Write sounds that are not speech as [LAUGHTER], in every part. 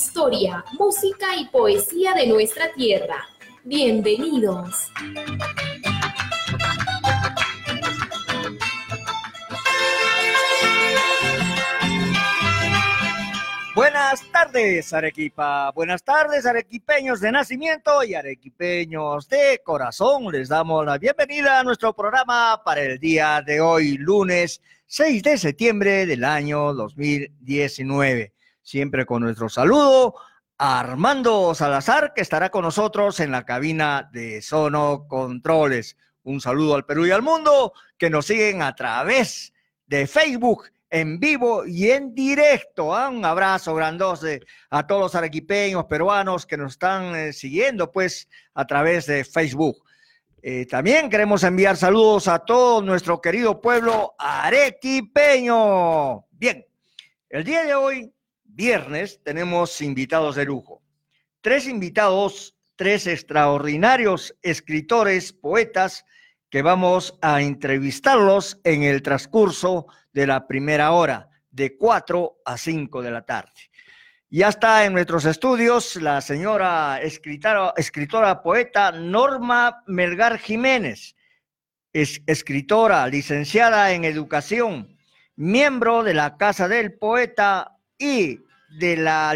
Historia, música y poesía de nuestra tierra. Bienvenidos. Buenas tardes, Arequipa. Buenas tardes, arequipeños de nacimiento y arequipeños de corazón. Les damos la bienvenida a nuestro programa para el día de hoy, lunes 6 de septiembre del año 2019. Siempre con nuestro saludo a Armando Salazar, que estará con nosotros en la cabina de Sono Controles. Un saludo al Perú y al mundo que nos siguen a través de Facebook en vivo y en directo. Un abrazo grandote a todos los arequipeños peruanos que nos están eh, siguiendo, pues, a través de Facebook. Eh, también queremos enviar saludos a todo nuestro querido pueblo arequipeño. Bien, el día de hoy, viernes, tenemos invitados de lujo. Tres invitados, tres extraordinarios escritores, poetas, que vamos a entrevistarlos en el transcurso de la primera hora, de 4 a 5 de la tarde. Ya está en nuestros estudios la señora escritora, escritora poeta Norma Melgar Jiménez, es escritora, licenciada en educación, miembro de la Casa del Poeta y de la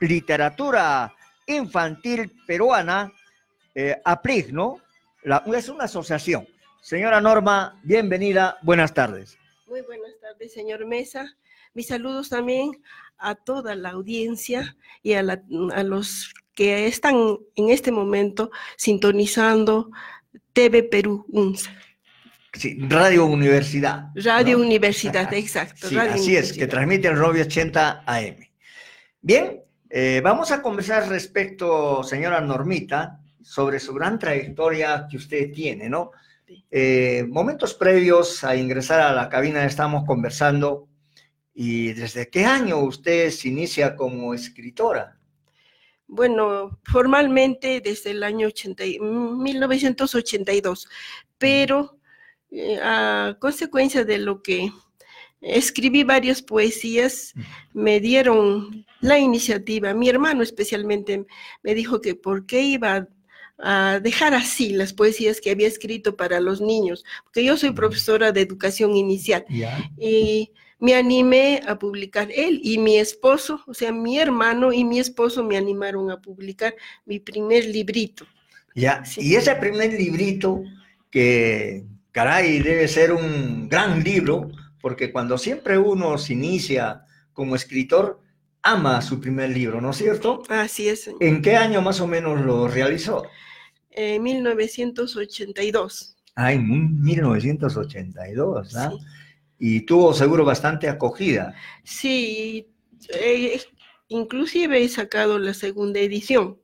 literatura infantil peruana, eh, APRIG, ¿no? es una asociación. Señora Norma, bienvenida, buenas tardes. Muy buenas tardes, señor Mesa. Mis saludos también a toda la audiencia y a, los que están en este momento sintonizando TV Perú UNSA. Sí, Radio Universidad. Radio Universidad, exacto. [LAUGHS] Sí, así es, que transmite el Radio 80 AM. Bien, eh, vamos a conversar respecto, señora Normita, sobre su gran trayectoria que usted tiene, ¿no? Eh, momentos previos a ingresar a la cabina estamos conversando y ¿desde qué año usted se inicia como escritora? Bueno, formalmente desde el año 80, 1982, pero eh, a consecuencia de lo que escribí varias poesías, me dieron la iniciativa. Mi hermano especialmente me dijo que por qué iba a dejar así las poesías que había escrito para los niños, porque yo soy profesora de educación inicial y me animé a publicar él y mi esposo, o sea, mi hermano y mi esposo me animaron a publicar mi primer librito. Ya, y ese primer librito que, caray, debe ser un gran libro, porque cuando siempre uno se inicia como escritor, ama su primer libro, ¿no es cierto? Así es. ¿En qué año más o menos lo realizó? En 1982. Ah, en 1982, ¿ah? Y tuvo seguro bastante acogida. Sí, eh, inclusive he sacado la segunda edición.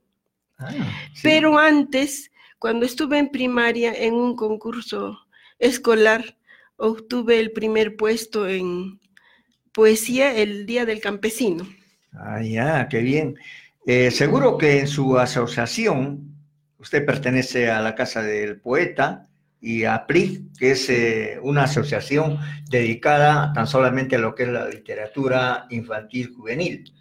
Ah, Pero antes, cuando estuve en primaria en un concurso escolar, obtuve el primer puesto en poesía el Día del Campesino. Ah, ya, qué bien. Eh, seguro que en su asociación, usted pertenece a la Casa del Poeta y a PRI, que es eh, una asociación dedicada tan solamente a lo que es la literatura infantil juvenil.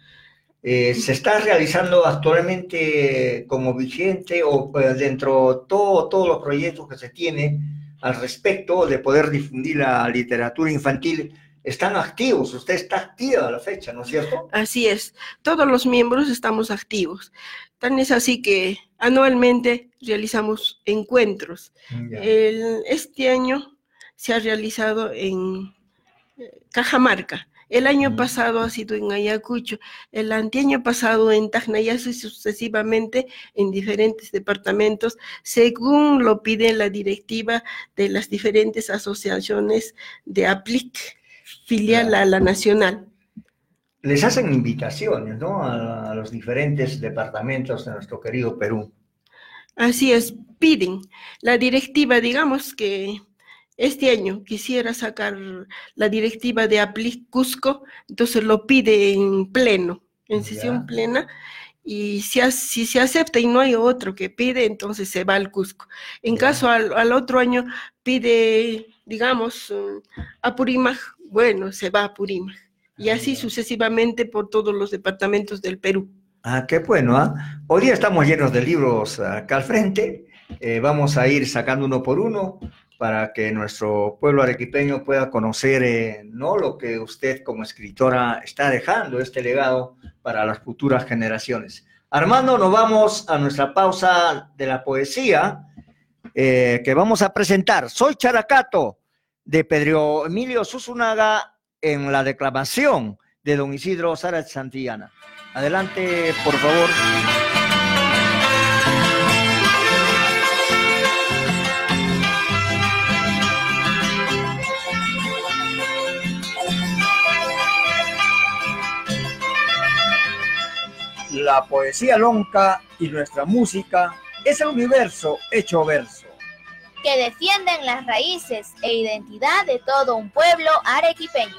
Eh, ¿Se está realizando actualmente como vigente o dentro de todo, todos los proyectos que se tiene al respecto de poder difundir la literatura infantil están activos, usted está activa a la fecha, ¿no es cierto? Así es, todos los miembros estamos activos. Tan es así que anualmente realizamos encuentros. este año se ha realizado en eh, Cajamarca. El año pasado ha sido en Ayacucho, el anteaño pasado en Tacnayas y sucesivamente en diferentes departamentos, según lo pide la directiva de las diferentes asociaciones de APLIC filial a la nacional. les hacen invitaciones, ¿no? A, los diferentes departamentos de nuestro querido Perú. Así es, piden. La directiva, digamos que este año quisiera sacar la directiva de Apli Cusco, entonces lo pide en pleno, en sesión Ya. plena, y si, si se acepta y no hay otro que pide, entonces se va al Cusco. En caso al, al otro año pide, digamos, eh, Apurímac, bueno, se va a Apurímac. Y así sucesivamente por todos los departamentos del Perú. Ah, qué bueno, ¿ah? Hoy día estamos llenos de libros acá al frente. Eh, vamos a ir sacando uno por uno para que nuestro pueblo arequipeño pueda conocer, eh, ¿no? Lo que usted como escritora está dejando, este legado para las futuras generaciones. Armando, nos vamos a nuestra pausa de la poesía eh, que vamos a presentar. Soy Characato de Pedro Emilio Susunaga en la declamación de don Isidro Sara Santillana. Adelante, por favor. La poesía lonca y nuestra música es el universo hecho verso. Que defienden las raíces e identidad de todo un pueblo arequipeño.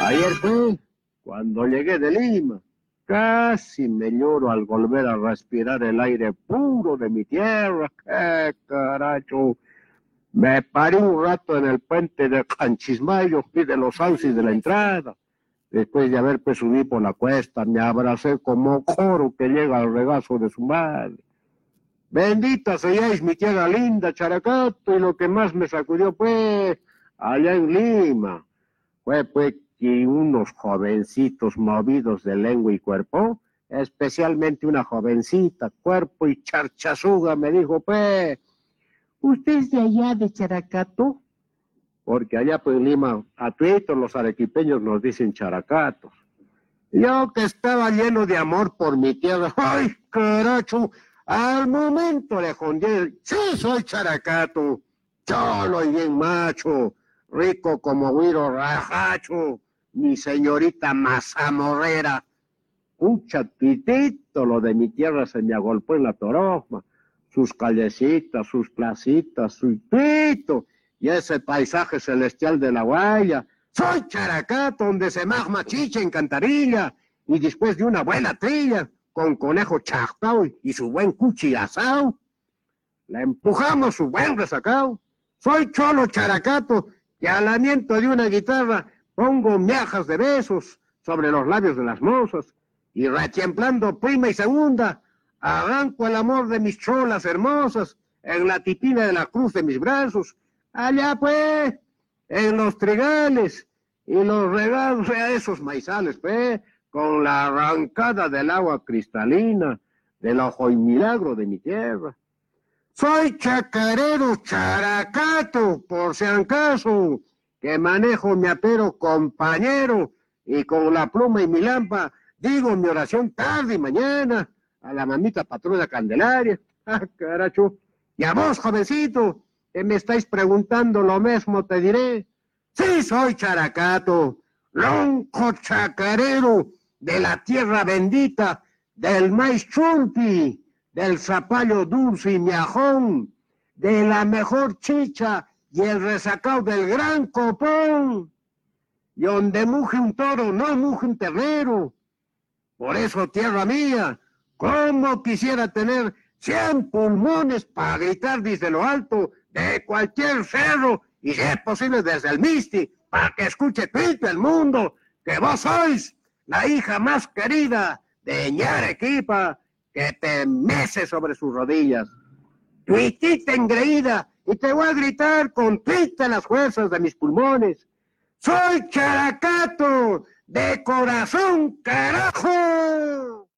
Ayer fue cuando llegué de Lima. Casi me lloro al volver a respirar el aire puro de mi tierra. ¡Qué caracho! Me paré un rato en el puente de Canchismayo y de los sauces de la entrada. Después de haber subí por la cuesta, me abracé como coro que llega al regazo de su madre. Bendita seáis mi tierra linda, Characato, y lo que más me sacudió fue allá en Lima fue pues que unos jovencitos movidos de lengua y cuerpo, especialmente una jovencita, cuerpo y charchazuga, me dijo, pues, ¿usted es de allá de Characato? Porque allá pues en Lima, a todos los arequipeños nos dicen characatos. Yo que estaba lleno de amor por mi tierra, [LAUGHS] ¡ay, caracho! Al momento le jondí, sí, soy characato, cholo y bien macho, rico como Guiro Rajacho, mi señorita mazamorrera. Un chatitito, lo de mi tierra se me agolpó en la toroma, sus callecitas, sus placitas, su pito, y ese paisaje celestial de la guaya. Soy Characato, donde se magma chicha en cantarilla, y después de una buena trilla, con conejo chactao y su buen cuchi asao, le empujamos su buen resacao. Soy cholo Characato, que al aliento de una guitarra pongo miajas de besos sobre los labios de las mozas y retemplando prima y segunda, arranco el amor de mis cholas hermosas en la tipina de la cruz de mis brazos. Allá pues, en los trigales y los regalos a esos maizales, pues, con la arrancada del agua cristalina, del ojo y milagro de mi tierra. Soy chacarero characato, por si acaso, que manejo mi apero compañero y con la pluma y mi lampa digo mi oración tarde y mañana a la mamita patrona Candelaria. Ah, caracho. Y a vos, jovencito, que me estáis preguntando lo mismo, te diré. Sí, soy characato, lonco chacarero de la tierra bendita, del maíz chunti, del zapallo dulce y miajón, de la mejor chicha y el resacao del gran copón. Y donde muge un toro, no muge un ternero. Por eso, tierra mía, cómo quisiera tener cien pulmones para gritar desde lo alto de cualquier cerro y si es posible desde el Misti, para que escuche todo el mundo que vos sois la hija más querida de Ñarequipa que te mece sobre sus rodillas. Tuitita engreída, y te voy a gritar con todas las fuerzas de mis pulmones. ¡Soy Characato! ¡De corazón, carajo!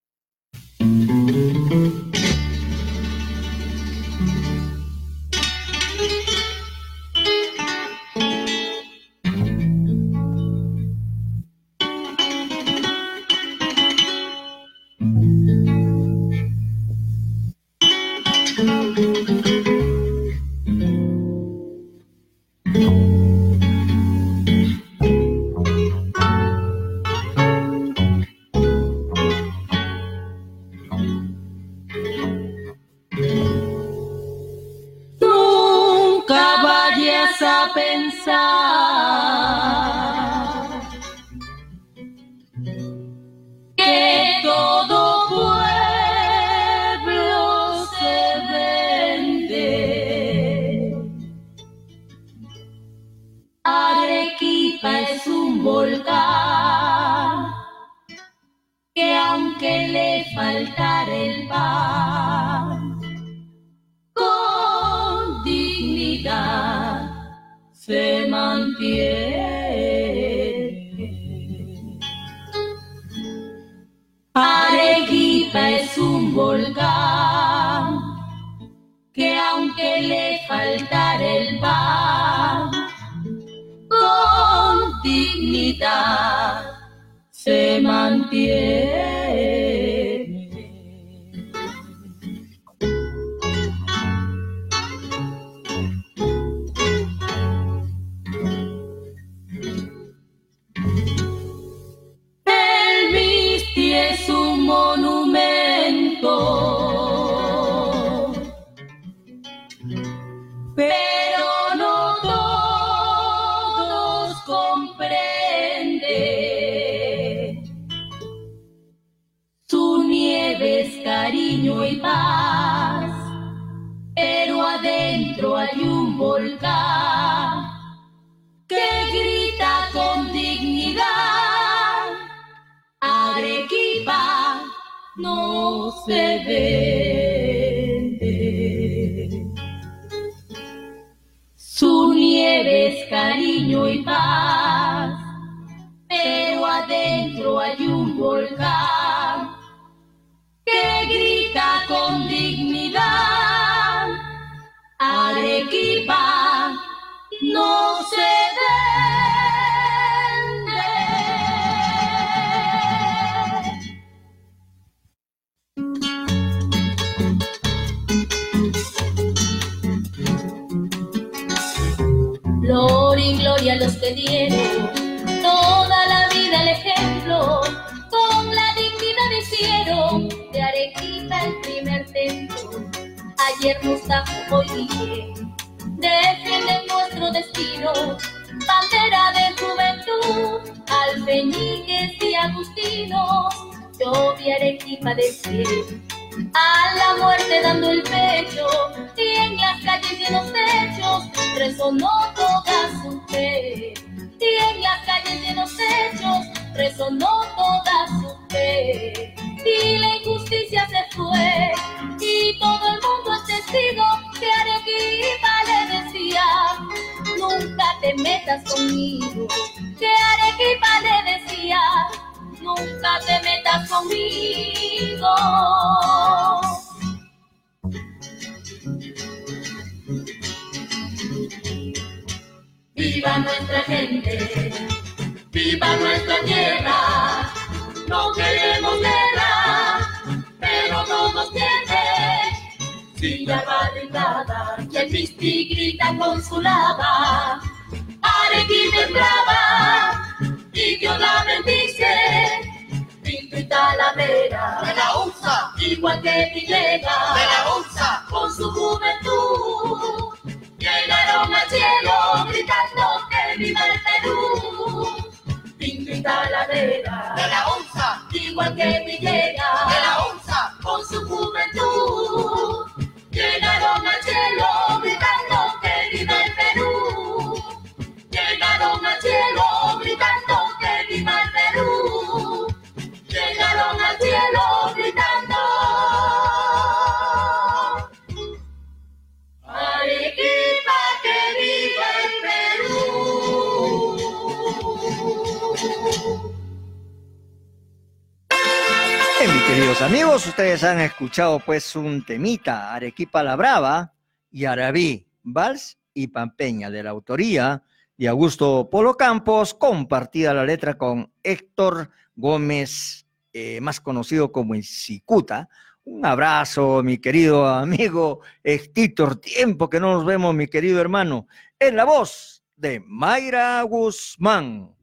escuchado pues un temita, Arequipa la Brava y Arabí, Vals y Pampeña, de la autoría de Augusto Polo Campos, compartida la letra con Héctor Gómez, eh, más conocido como el Cicuta. Un abrazo, mi querido amigo Héctor, tiempo que no nos vemos, mi querido hermano, en la voz de Mayra Guzmán.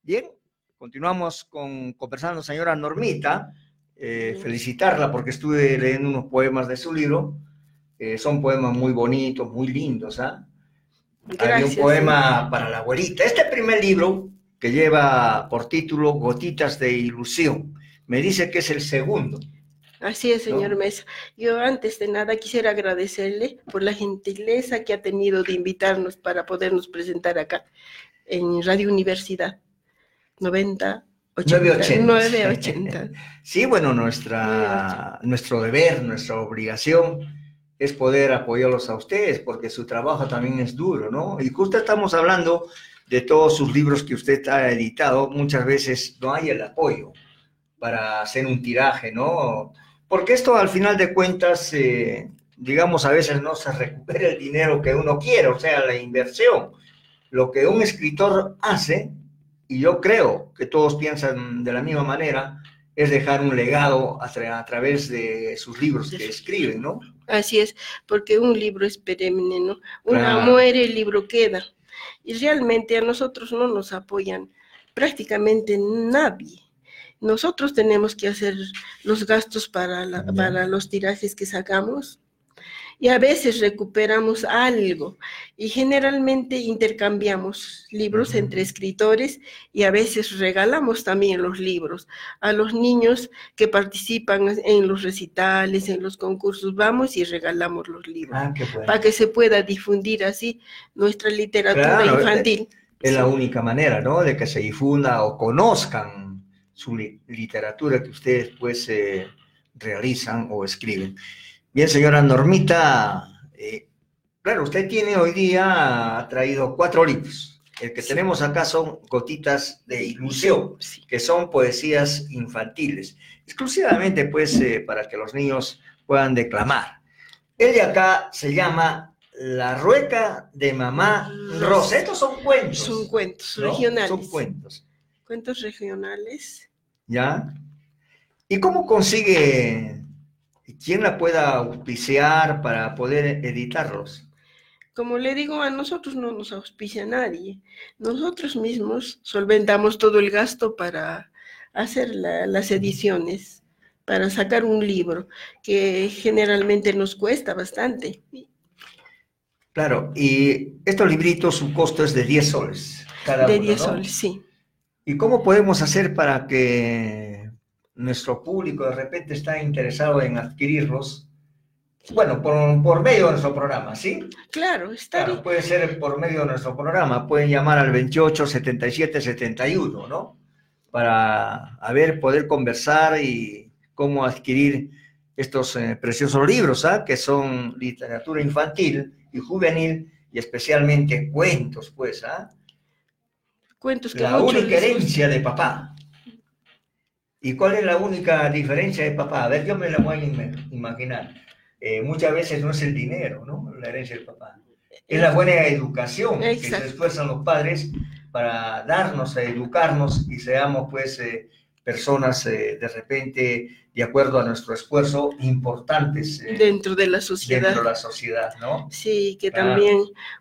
Bien, continuamos con conversando, señora Normita eh, felicitarla porque estuve leyendo unos poemas de su libro. Eh, son poemas muy bonitos, muy lindos. ¿ah? Había un poema para la abuelita. Este primer libro, que lleva por título Gotitas de Ilusión, me dice que es el segundo. Así es, señor. Mesa. Yo antes de nada quisiera agradecerle por la gentileza que ha tenido de invitarnos para podernos presentar acá en Radio Universidad 90 980. 980. [LAUGHS] Sí, bueno, nuestra, nuestro deber, nuestra obligación es poder apoyarlos a ustedes, porque su trabajo también es duro, ¿no? Y justo estamos hablando de todos sus libros que usted ha editado, muchas veces no hay el apoyo para hacer un tiraje, ¿no? Porque esto al final de cuentas, eh, digamos, a veces no se recupera el dinero que uno quiere, o sea, la inversión. Lo que un escritor hace, y yo creo que todos piensan de la misma manera, es dejar un legado a, tra- a través de sus libros que escriben, ¿no? Así es, porque un libro es perenne, ¿no? Una Claro. muere, el libro queda. Y realmente a nosotros no nos apoyan prácticamente nadie. Nosotros tenemos que hacer los gastos para, la- para los tirajes que sacamos y a veces recuperamos algo y generalmente intercambiamos libros entre escritores y a veces regalamos también los libros a los niños que participan en los recitales, en los concursos, vamos y regalamos los libros Ah, bueno. para que se pueda difundir así nuestra literatura Claro, eh, infantil. Es la única manera, ¿no? De que se difunda o conozcan su li- literatura que ustedes pues eh, realizan o escriben. Bien, señora Normita, eh, claro, usted tiene hoy día, ha traído cuatro libros. El que tenemos acá son Gotitas de Ilusión, Sí. que son poesías infantiles, exclusivamente pues eh, para que los niños puedan declamar. El de acá se llama La Rueca de Mamá Rosa. Estos son cuentos. Son cuentos ¿no? regionales. Son cuentos. Cuentos regionales. ¿Ya? ¿Y cómo consigue, quién la pueda auspiciar para poder editarlos? Como le digo, a nosotros no nos auspicia nadie. Nosotros mismos solventamos todo el gasto para hacer la- las ediciones, para sacar un libro, que generalmente nos cuesta bastante. Claro, y estos libritos, su costo es de 10 soles. Cada De uno, 10 ¿no? soles, sí. ¿Y cómo podemos hacer para que nuestro público de repente está interesado en adquirirlos? Bueno, por, por medio de nuestro programa, ¿sí? Claro, está Claro, puede ser por medio de nuestro programa. Pueden llamar al 28 77 71, ¿no? Para a ver, poder conversar y cómo adquirir estos eh, preciosos libros, ¿ah? Que son literatura infantil y juvenil y especialmente cuentos, pues, ¿ah? cuentos que La única herencia de papá. ¿Y cuál es la única diferencia de papá? A ver, yo me la voy a im- imaginar. Eh, muchas veces no es el dinero, ¿no? La herencia del papá. Es la buena educación que se Exacto. esfuerzan los padres para darnos, a educarnos y seamos, pues, eh, personas eh, de repente, de acuerdo a nuestro esfuerzo, importantes eh, dentro de la sociedad. dentro de la sociedad, ¿no? Sí, que Claro. también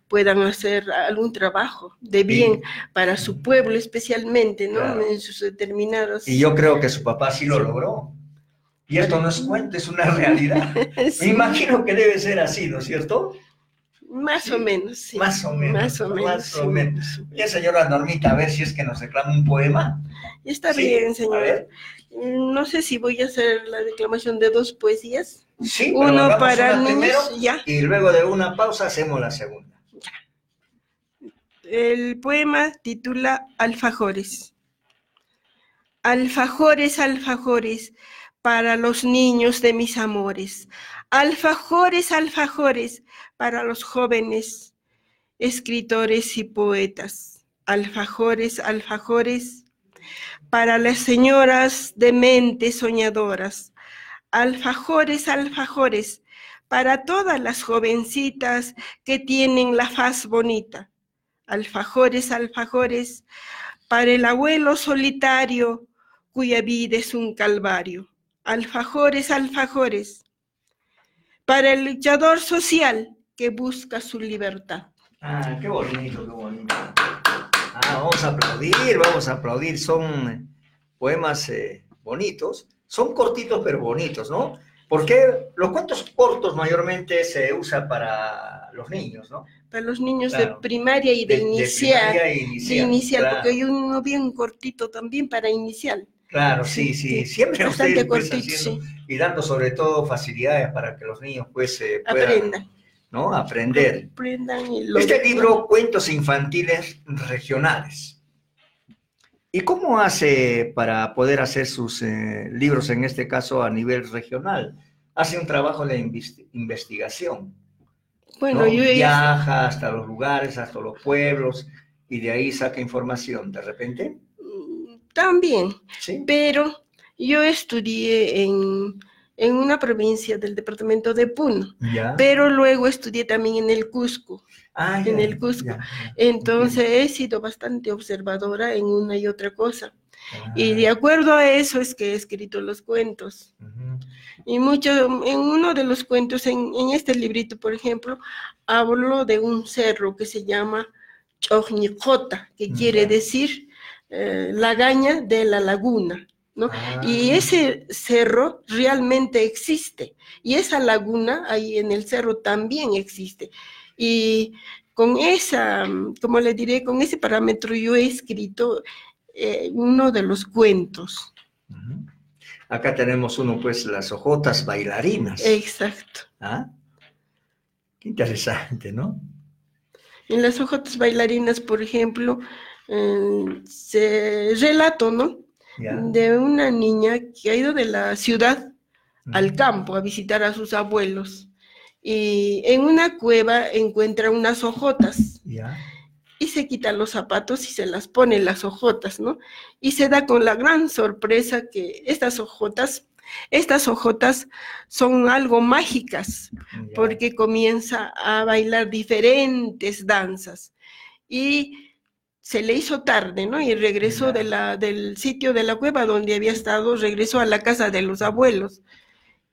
puedan hacer algún trabajo de bien para su pueblo especialmente, ¿no? Claro. En sus determinados... Y yo creo que su papá sí lo logró. Y esto no es cuento, es una realidad. [LAUGHS] Sí, Me imagino que debe ser así, ¿no es cierto? Más o menos, sí. Más o menos. Más o menos. Más o sí. menos. Bien, señora Normita, a ver si es que nos reclama un poema. Está Sí, bien, a señor. ver. No sé si voy a hacer la declamación de dos poesías. Sí, Uno para niños, primero ya. y luego de una pausa hacemos la segunda. El poema titula Alfajores. Alfajores, alfajores, para los niños de mis amores. Alfajores, alfajores, para los jóvenes escritores y poetas. Alfajores, alfajores, para las señoras de mentes soñadoras. Alfajores, alfajores, para todas las jovencitas que tienen la faz bonita alfajores, alfajores, para el abuelo solitario cuya vida es un calvario. Alfajores, alfajores, para el luchador social que busca su libertad. Ah, qué bonito, qué bonito. Ah, vamos a aplaudir, vamos a aplaudir. Son poemas eh, bonitos, son cortitos pero bonitos, ¿no? Porque los cuentos cortos mayormente se usa para los niños, ¿no? Para los niños Claro. de primaria y de, inicial. primaria e de inicial, inicial, claro. porque hay uno bien cortito también para inicial. Claro, sí, sí, siempre Bastante ustedes pues, cortito, haciendo y dando sobre todo facilidades para que los niños pues eh, puedan Aprendan. ¿No? aprender. Este libro, Cuentos Infantiles Regionales. ¿Y cómo hace para poder hacer sus eh, libros, en este caso a nivel regional? Hace un trabajo de investigación. Bueno, ¿no? yo Viaja hasta los lugares, hasta los pueblos, y de ahí saca información. ¿De repente? también, Sí. pero yo estudié en, en una provincia del departamento de Puno, pero luego estudié también en el Cusco. Ah, en el Cusco. Entonces he sido bastante observadora en una y otra cosa. Y de Ah, acuerdo a eso es que he escrito los cuentos. Y mucho, en uno de los cuentos, en, en este librito, por ejemplo, hablo de un cerro que se llama Chojnicota, que quiere Ya. decir eh, lagaña de la laguna, ¿no? Y Ah, ese cerro realmente existe. Y esa laguna ahí en el cerro también existe. Y con esa, mm, como le diré, con ese parámetro yo he escrito eh, uno de los cuentos. Acá tenemos uno, pues, las ojotas bailarinas. Exacto. ¿Ah? Qué interesante, ¿no? En las hojotas bailarinas, por ejemplo, eh, se relato, ¿no? De una niña que ha ido de la ciudad al campo a visitar a sus abuelos. Y en una cueva encuentra unas hojotas y se quita los zapatos y se las pone las hojotas, ¿no? Y se da con la gran sorpresa que estas hojotas, estas hojotas son algo mágicas porque comienza a bailar diferentes danzas. Y se le hizo tarde, ¿no? Y regresó Ya. de la, del sitio de la cueva donde había estado, regresó a la casa de los abuelos.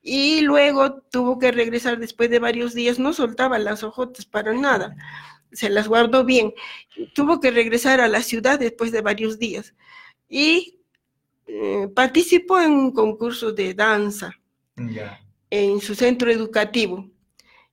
Y luego tuvo que regresar después de varios días, no soltaba las hojotas para nada, se las guardó bien. Tuvo que regresar a la ciudad después de varios días. Y eh, participó en un concurso de danza en su centro educativo.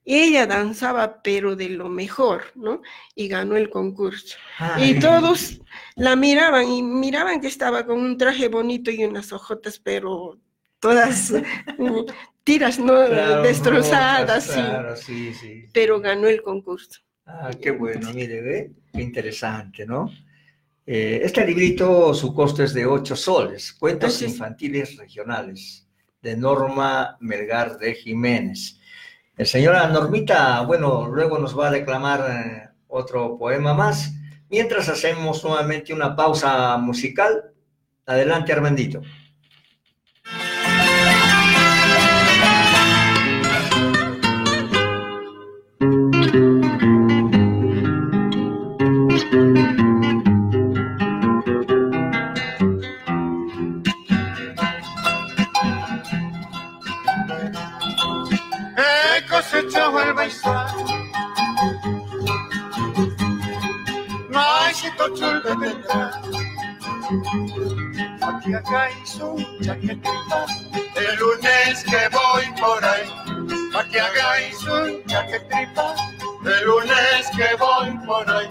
Ella danzaba, pero de lo mejor, ¿no? Y ganó el concurso. Ay. Y todos la miraban y miraban que estaba con un traje bonito y unas hojotas, pero todas [LAUGHS] tiras, ¿no? Claro, Destrozadas, rojas, sí. Claro, sí, sí. Pero ganó el concurso. Ah, qué bueno, mire, ve, qué interesante, ¿no? Eh, este librito, su costo es de 8 soles, Cuentos. Infantiles Regionales, de Norma Melgar de Jiménez. El señora Normita, bueno, luego nos va a declamar eh, otro poema más, mientras hacemos nuevamente una pausa musical. Adelante, Armandito. Tendrá. Aquí acá un chaquetita. El lunes que voy por ahí. Aquí acá hizo un chaquetita. El lunes que voy por ahí.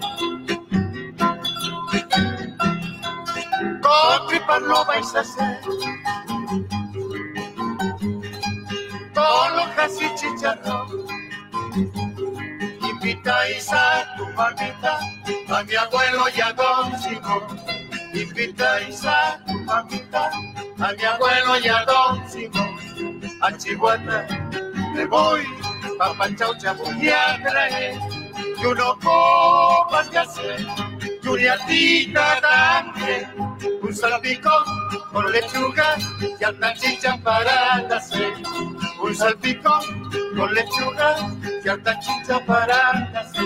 Con tripas no vais a hacer. con hojas y chicharrón. Invitáis a tu mamita, a mi abuelo y a don Simón. Invitáis a tu mamita, a mi abuelo y a don Simón. A Chihuahua me voy, papá chaucha voy a traer. Y uno copas de hacer, y una tita también. Un salpicón con lechuga y alta chicha para hacer. Un salpicón con lechuga y alta chicha para hacer.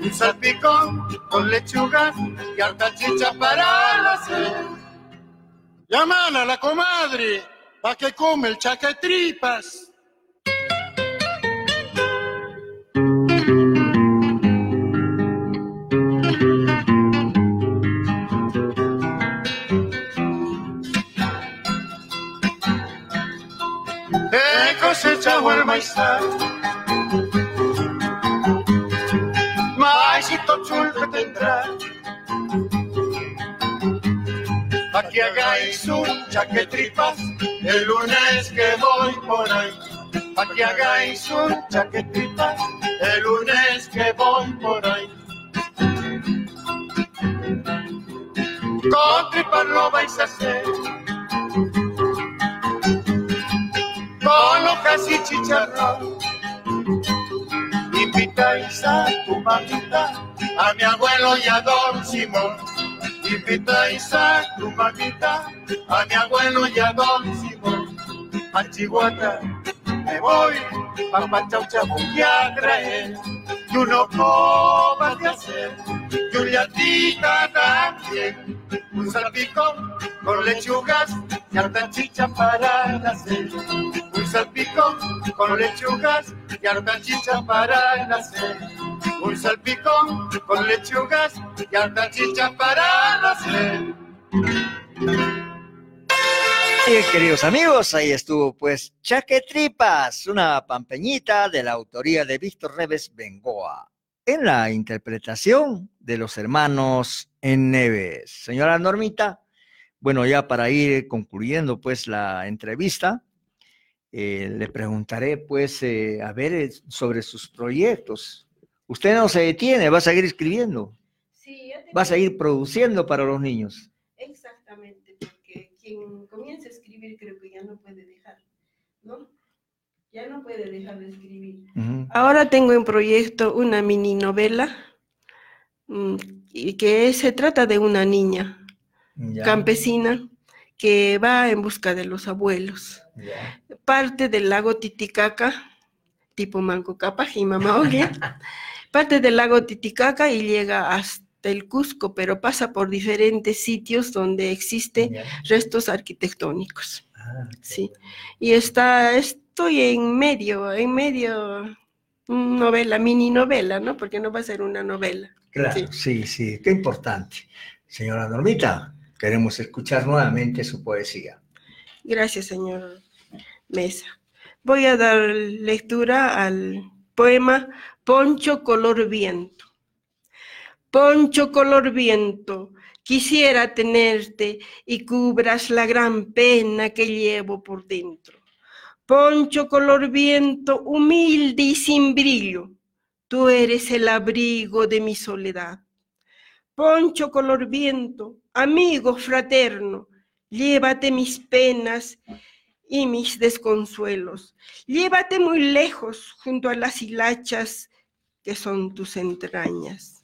Un salpicón con lechuga y alta chicha para hacer. Llaman a la comadre pa' que come el chaquetripas. He cosechado el maizal. Maicito chul que tendrá. Pa' que hagáis un chaquetripas el lunes que voy por ahí. Pa' que hagáis un chaquetripas el lunes que voy por ahí. con tripas lo vais a hacer. Hojas y chicharrón. Invitáis a tu mamita, a mi abuelo y a don Simón. Invitáis a tu mamita, a mi abuelo y a don Simón. A Chihuahua me voy, papá chau chau voy a traer. Y uno comas de hacer, y un latita también. Un salpicón con lechugas y harta chicha para nacer. Un salpicón con lechugas y harta chicha para nacer. Un salpicón con lechugas y harta chicha para nacer. Bien, queridos amigos, ahí estuvo pues Chaque Tripas, una pampeñita de la autoría de Víctor Reves Bengoa, en la interpretación de los hermanos en Neves. Señora Normita, bueno, ya para ir concluyendo pues la entrevista, eh, le preguntaré pues eh, a ver eh, sobre sus proyectos. Usted no se detiene, va a seguir escribiendo, Sí, va a seguir produciendo para los niños. Exactamente, porque quien comienza a escribir creo que ya no puede dejar, ¿no? Ya no puede dejar de escribir. Ahora tengo en proyecto una mini novela mm, y que se trata de una niña Campesina que va en busca de los abuelos. Parte del lago Titicaca, tipo Manco Cápac y [LAUGHS] parte del lago Titicaca y llega hasta el Cusco, pero pasa por diferentes sitios donde existen restos arquitectónicos. Ah, Sí. bueno. Y está, estoy en medio, en medio, novela, mini novela, ¿no? Porque no va a ser una novela. Claro, sí, sí, qué importante. Señora Normita, queremos escuchar nuevamente su poesía. Gracias, señor Mesa. Voy a dar lectura al poema Poncho color viento. Poncho color viento, quisiera tenerte y cubras la gran pena que llevo por dentro. Poncho color viento, humilde y sin brillo, tú eres el abrigo de mi soledad. Poncho color viento, amigo fraterno, llévate mis penas y mis desconsuelos. Llévate muy lejos junto a las hilachas que son tus entrañas.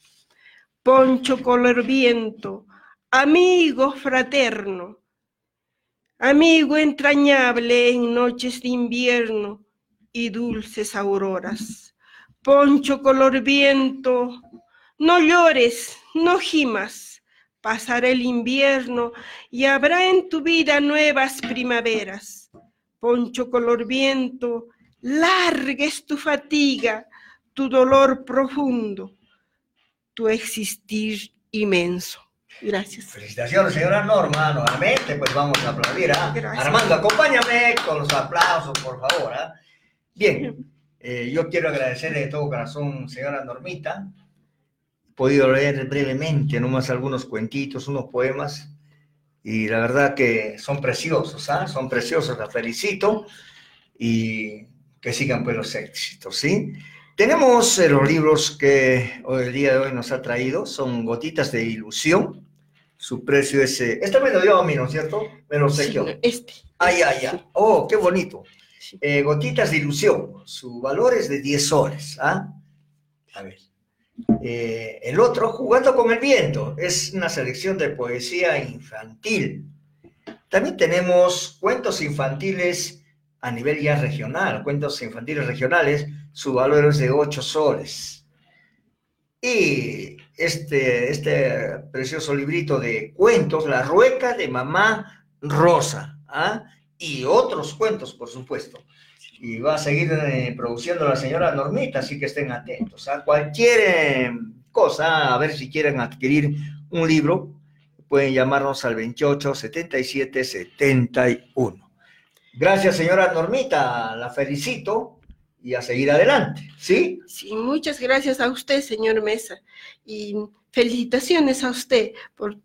Poncho color viento, amigo fraterno, amigo entrañable en noches de invierno y dulces auroras. Poncho color viento, no llores, no gimas, pasará el invierno y habrá en tu vida nuevas primaveras. Poncho color viento, largues tu fatiga, tu dolor profundo, tu existir inmenso. Gracias. Felicitaciones, señora Norma, nuevamente, pues vamos a aplaudir. ¿ah? Armando, acompáñame con los aplausos, por favor. ¿ah? Bien, eh, yo quiero agradecer de todo corazón, señora Normita. Podido leer brevemente nomás algunos cuentitos, unos poemas, y la verdad que son preciosos, ¿ah? Son preciosos, la felicito, y que sigan pues los éxitos, ¿sí? Tenemos eh, los libros que hoy, el día de hoy nos ha traído, son Gotitas de Ilusión. Su precio es. eh, Este me lo dio a mí, ¿no es cierto? Me lo Sí, obsequió. este. Ay, ay, ay. Oh, qué bonito. Sí. Eh, gotitas de Ilusión. Su valor es de 10 soles. ¿ah? A ver. Eh, el otro, Jugando con el Viento, es una selección de poesía infantil. También tenemos cuentos infantiles a nivel ya regional, cuentos infantiles regionales, su valor es de 8 soles. Y este, este precioso librito de cuentos, La Rueca de Mamá Rosa, ¿ah? y otros cuentos, por supuesto. Y va a seguir eh, produciendo la señora Normita, así que estén atentos. A cualquier eh, cosa, a ver si quieren adquirir un libro, pueden llamarnos al 28 77 71. Gracias, señora Normita, la felicito y a seguir adelante, ¿sí? Sí, muchas gracias a usted, señor Mesa, y felicitaciones a usted por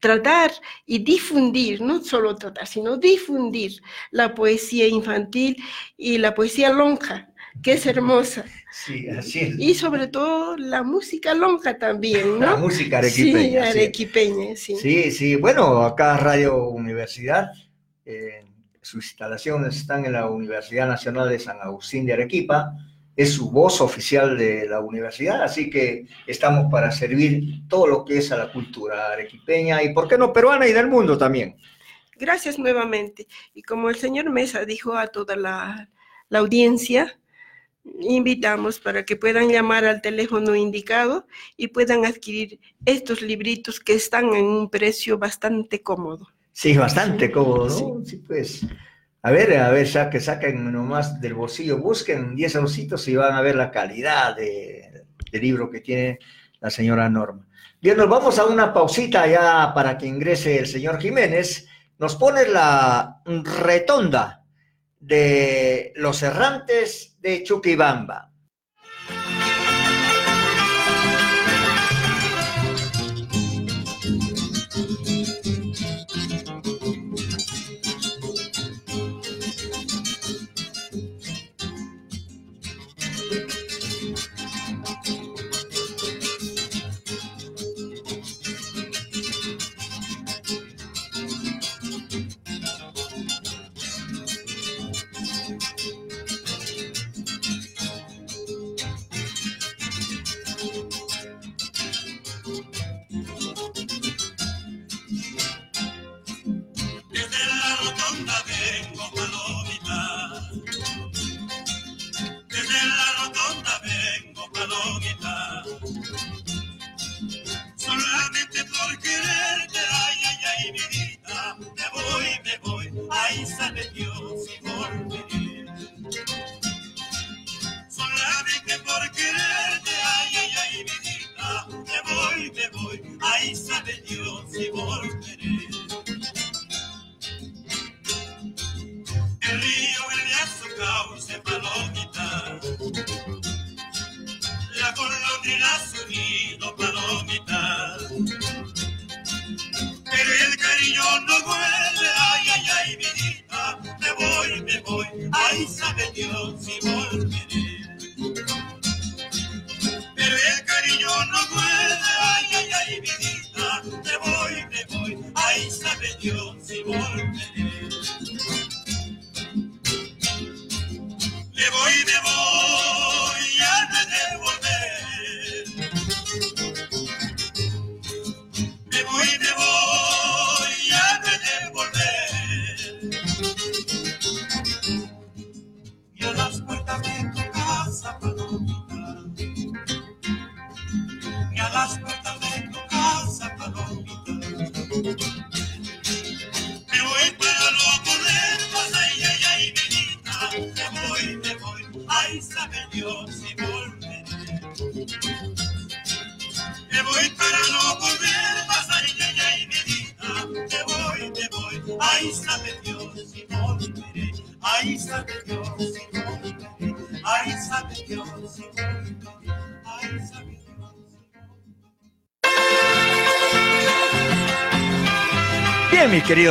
tratar y difundir, no solo tratar, sino difundir la poesía infantil y la poesía lonja que es hermosa. Sí, así es. Y sobre todo la música lonja también, La ¿no? música Sí, arequipeña. sí. arequipeña, sí. Sí, sí, bueno, acá Radio Universidad, eh, sus instalaciones están en la Universidad Nacional de San Agustín de Arequipa, es su voz oficial de la universidad, así que estamos para servir todo lo que es a la cultura arequipeña y, ¿por qué no, peruana y del mundo también? Gracias nuevamente. Y como el señor Mesa dijo a toda la, la audiencia, invitamos para que puedan llamar al teléfono indicado y puedan adquirir estos libritos que están en un precio bastante cómodo. Sí, bastante cómodo, ¿no? Sí, pues. A ver, a ver, ya que saquen nomás del bolsillo, busquen 10 ositos y van a ver la calidad de, libro que tiene la señora Norma. Bien, nos vamos a una pausita ya para que ingrese el señor Jiménez. Nos pone la retonda de los errantes de Chuquibamba.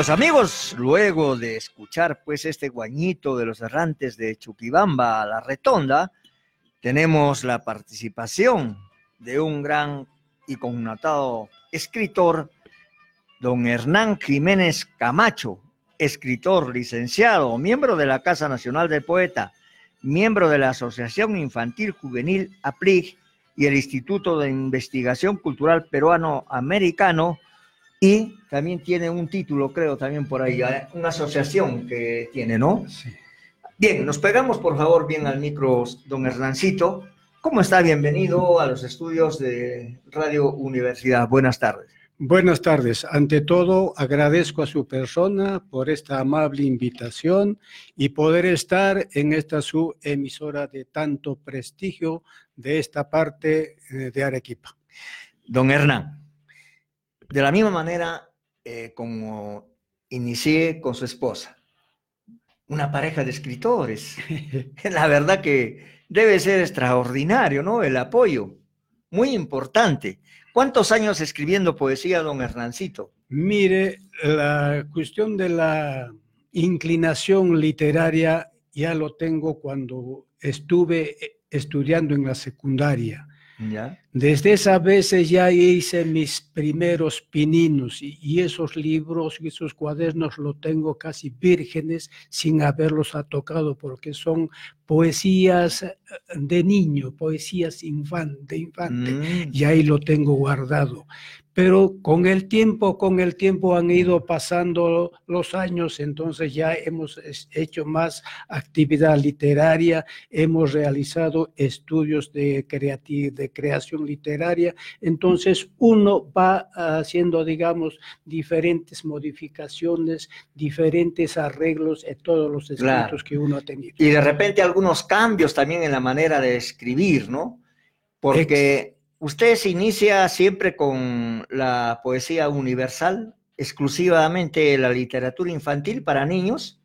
Amigos, luego de escuchar pues este guañito de los errantes de Chuquibamba a la Retonda, tenemos la participación de un gran y connotado escritor, don Hernán Jiménez Camacho, escritor, licenciado, miembro de la Casa Nacional del Poeta, miembro de la Asociación Infantil Juvenil APLIG y el Instituto de Investigación Cultural Peruano-Americano, y también tiene un título, creo, también por ahí, ¿eh? una asociación que tiene, ¿no? Bien, nos pegamos por favor bien al micro, don Hernancito. ¿Cómo está? Bienvenido a los estudios de Radio Universidad. Buenas tardes. Buenas tardes. Ante todo, agradezco a su persona por esta amable invitación y poder estar en esta su emisora de tanto prestigio de esta parte eh, de Arequipa. Don Hernán, de la misma manera eh, como inicié con su esposa, una pareja de escritores. [LAUGHS] la verdad que debe ser extraordinario, ¿no? El apoyo, muy importante. ¿Cuántos años escribiendo poesía, don Hernancito? Mire, la cuestión de la inclinación literaria ya lo tengo cuando estuve eh, estudiando en la secundaria. ¿Ya? Desde esas veces ya hice mis primeros pininos y, y esos libros y esos cuadernos los tengo casi vírgenes sin haberlos tocado porque son poesías eh, de niño, poesías infan- de infante Mm, y ahí lo tengo guardado. Pero con el tiempo, con el tiempo han ido pasando los años, entonces ya hemos hecho más actividad literaria, hemos realizado estudios de, de creación literaria, entonces uno va haciendo, digamos, diferentes modificaciones, diferentes arreglos en todos los escritos Claro. que uno ha tenido. Y de repente algunos cambios también en la manera de escribir, ¿no? Porque usted se inicia siempre con la poesía universal, exclusivamente la literatura infantil para niños.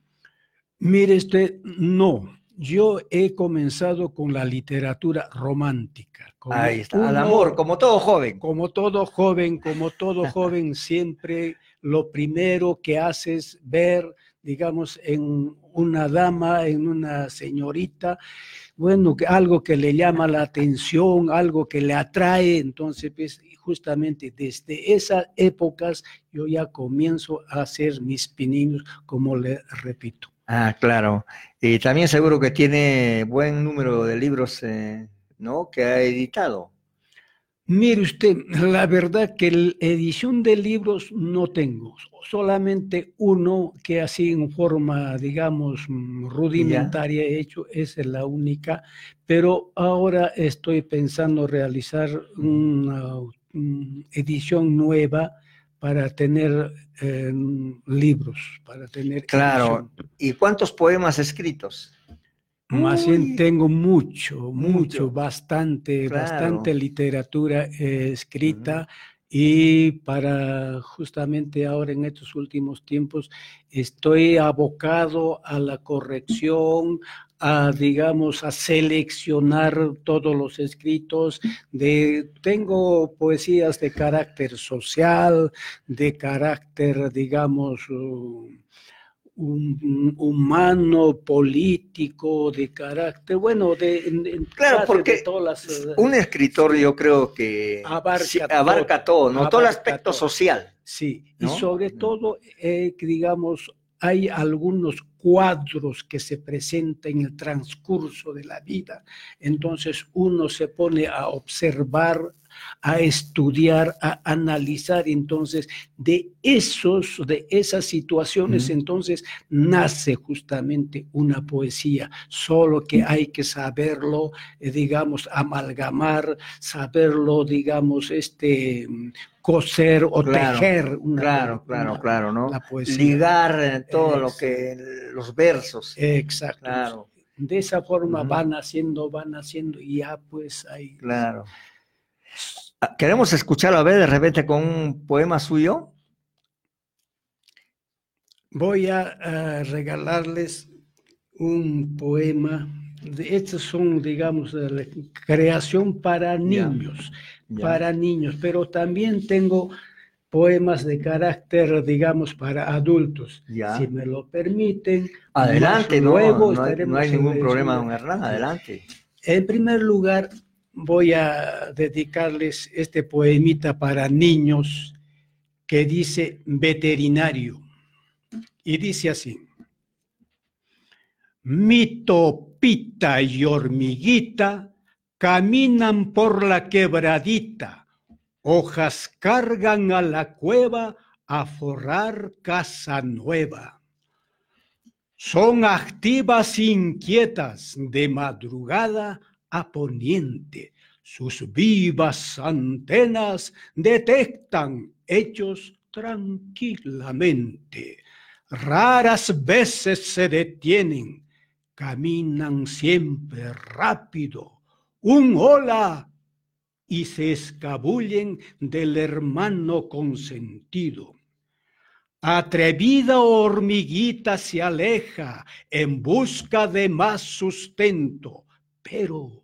Mire usted, no, yo he comenzado con la literatura romántica. Ahí está, al amor, como todo joven. Como todo joven, como todo [LAUGHS] joven, siempre lo primero que hace es ver, digamos, en una dama, en una señorita, bueno, que- algo que le llama la atención, algo que le atrae. Entonces, pues, justamente desde esas épocas yo ya comienzo a hacer mis pininos, como le repito. Ah, claro. Y también seguro que tiene buen número de libros, eh, ¿no? Que ha editado. Mire usted, la verdad que la edición de libros no tengo, solamente uno que así en forma, digamos, rudimentaria he hecho, esa es la única, pero ahora estoy pensando realizar una mm, edición nueva para tener eh, libros, para tener Claro. edición. ¿Y cuántos poemas escritos? Más bien tengo mucho, mucho, Mucho. bastante, Claro. bastante literatura eh, escrita y para justamente ahora en estos últimos tiempos estoy abocado a la corrección, a digamos a seleccionar todos los escritos de tengo poesías de carácter social, de carácter digamos uh, un- un- humano, político, de carácter, bueno, de, en- en Claro, porque de todas las, eh, Un escritor yo creo que Abarca todo, abarca todo, ¿no? todo el aspecto todo. social. Sí, ¿no? y sobre Mm. todo, eh, digamos, hay algunos cuadros que se presentan en el transcurso de la vida. Entonces uno se pone a observar, a estudiar, a analizar. Entonces, de esos, de esas situaciones, entonces nace justamente una poesía. Solo que hay que saberlo, eh, digamos, amalgamar, saberlo, digamos, este mm, coser o Claro, tejer una, Claro, claro, una- claro, ¿no? la poesía. Ligar eh, todo lo que, los versos. Exacto. Claro, De esa forma van haciendo, van haciendo y ya pues ahí. claro. Ah, Queremos escucharlo a ver de repente con un poema suyo. Voy a, a regalarles un poema. Estos son, digamos, de la creación para niños, para niños, pero también tengo poemas de carácter, digamos, para adultos. Ya. Si me lo permiten. Adelante, no, luego no, hay, no hay ningún problema, don Hernán, adelante. En primer lugar, voy a dedicarles este poemita para niños que dice veterinario. Y dice así. Mito, pita y hormiguita caminan por la quebradita, hojas cargan a la cueva a forrar casa nueva. Son activas inquietas de madrugada poniente. Sus vivas antenas detectan hechos tranquilamente. Raras veces se detienen, caminan siempre rápido. Un hola y se escabullen del hermano consentido. Atrevida hormiguita se aleja en busca de más sustento, pero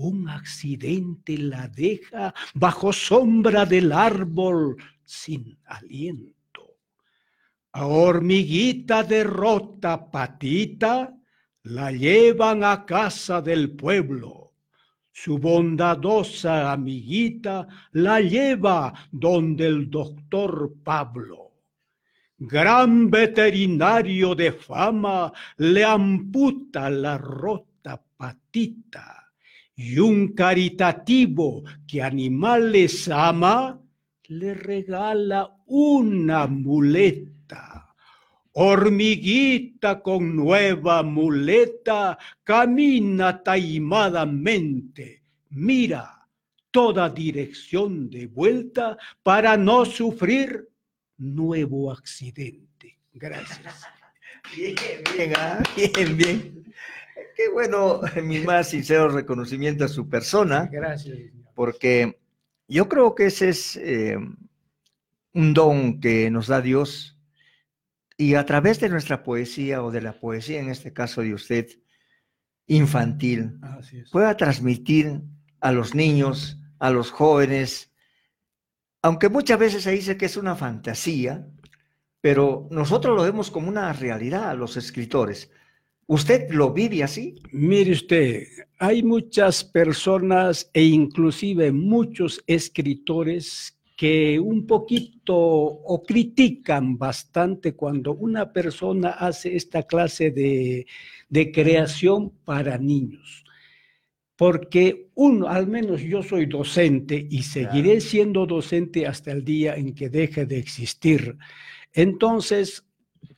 un accidente la deja bajo sombra del árbol sin aliento. A hormiguita derrota patita, la llevan a casa del pueblo. Su bondadosa amiguita la lleva donde el doctor Pablo. Gran veterinario de fama le amputa la rota patita y un caritativo que animales ama le regala una muleta. Hormiguita con nueva muleta camina taimadamente, mira toda dirección de vuelta para no sufrir nuevo accidente. Gracias. [LAUGHS] Bien, bien, ah, bien, bien. Qué bueno, [LAUGHS] mi más sincero reconocimiento a su persona, Gracias. porque yo creo que ese es eh, un don que nos da Dios y a través de nuestra poesía o de la poesía, en este caso de usted, infantil, pueda transmitir a los niños, a los jóvenes, aunque muchas veces se dice que es una fantasía, pero nosotros lo vemos como una realidad, los escritores. ¿Usted lo vive así? Mire usted, hay muchas personas e inclusive muchos escritores que un poquito o critican bastante cuando una persona hace esta clase de, de creación para niños. Porque uno, al menos yo soy docente y seguiré siendo docente hasta el día en que deje de existir. Entonces,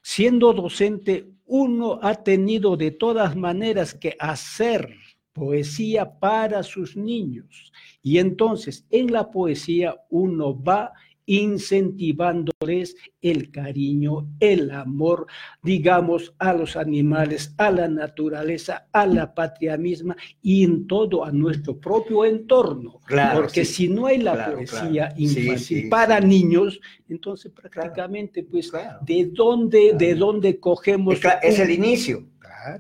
siendo docente, uno ha tenido de todas maneras que hacer poesía para sus niños. Y entonces en la poesía uno va incentivándoles el cariño, el amor, digamos, a los animales, a la naturaleza, a la patria misma y en todo a nuestro propio entorno. Claro, Porque sí. si no hay la Claro, poesía claro. Infantil sí, para niños, entonces prácticamente, pues. ¿de dónde, de dónde cogemos? Es, es el inicio,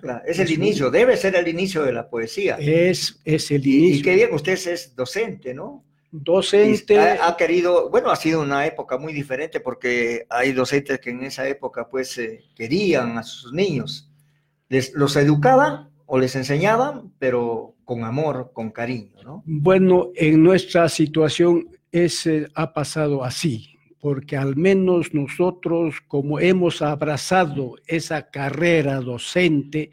Claro, es el inicio, debe ser el inicio de la poesía. Es, es el Y, y inicio. qué bien, usted es docente, ¿no? Docente, ha, ha querido, bueno, ha sido una época muy diferente porque hay docentes que en esa época pues eh, querían a sus niños. Les, los educaban o les enseñaban, pero con amor, con cariño, ¿no? Bueno, en nuestra situación ese ha pasado así, porque al menos nosotros, como hemos abrazado esa carrera docente,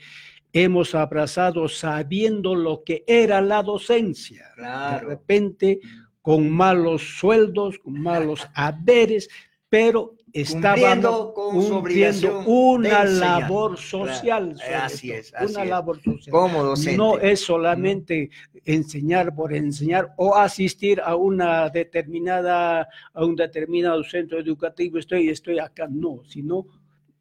hemos abrazado sabiendo lo que era la docencia. De Claro. repente, con malos sueldos, con malos [LAUGHS] haberes, pero estábamos Cumpliendo una labor social. sobre así es, así una es. labor social. Como docente. No es solamente enseñar por enseñar o asistir a una determinada, a un determinado centro educativo, estoy, estoy acá, no, sino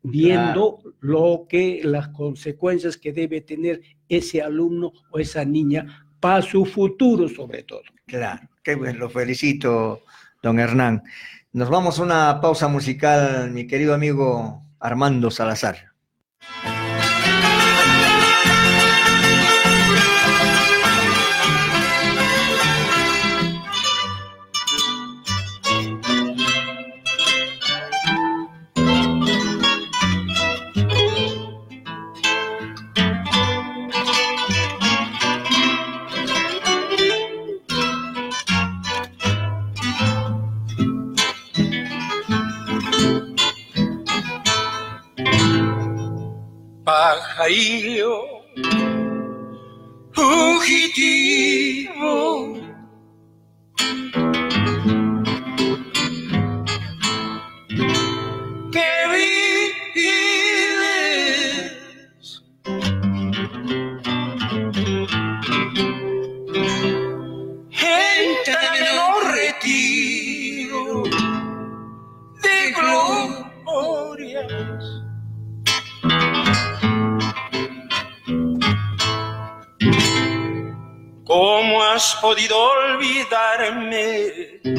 viendo lo que, las consecuencias que debe tener ese alumno o esa niña para su futuro sobre todo. Claro, qué bueno, lo felicito, don Hernán. Nos vamos a una pausa musical, mi querido amigo Armando Salazar. Pajarillo fugitivo. it,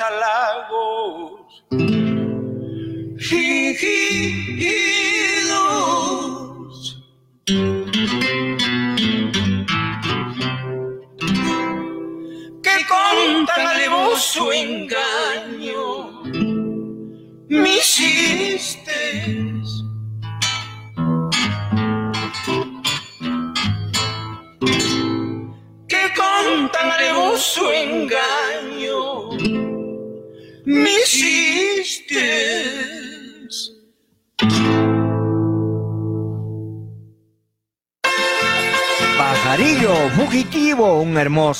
halagos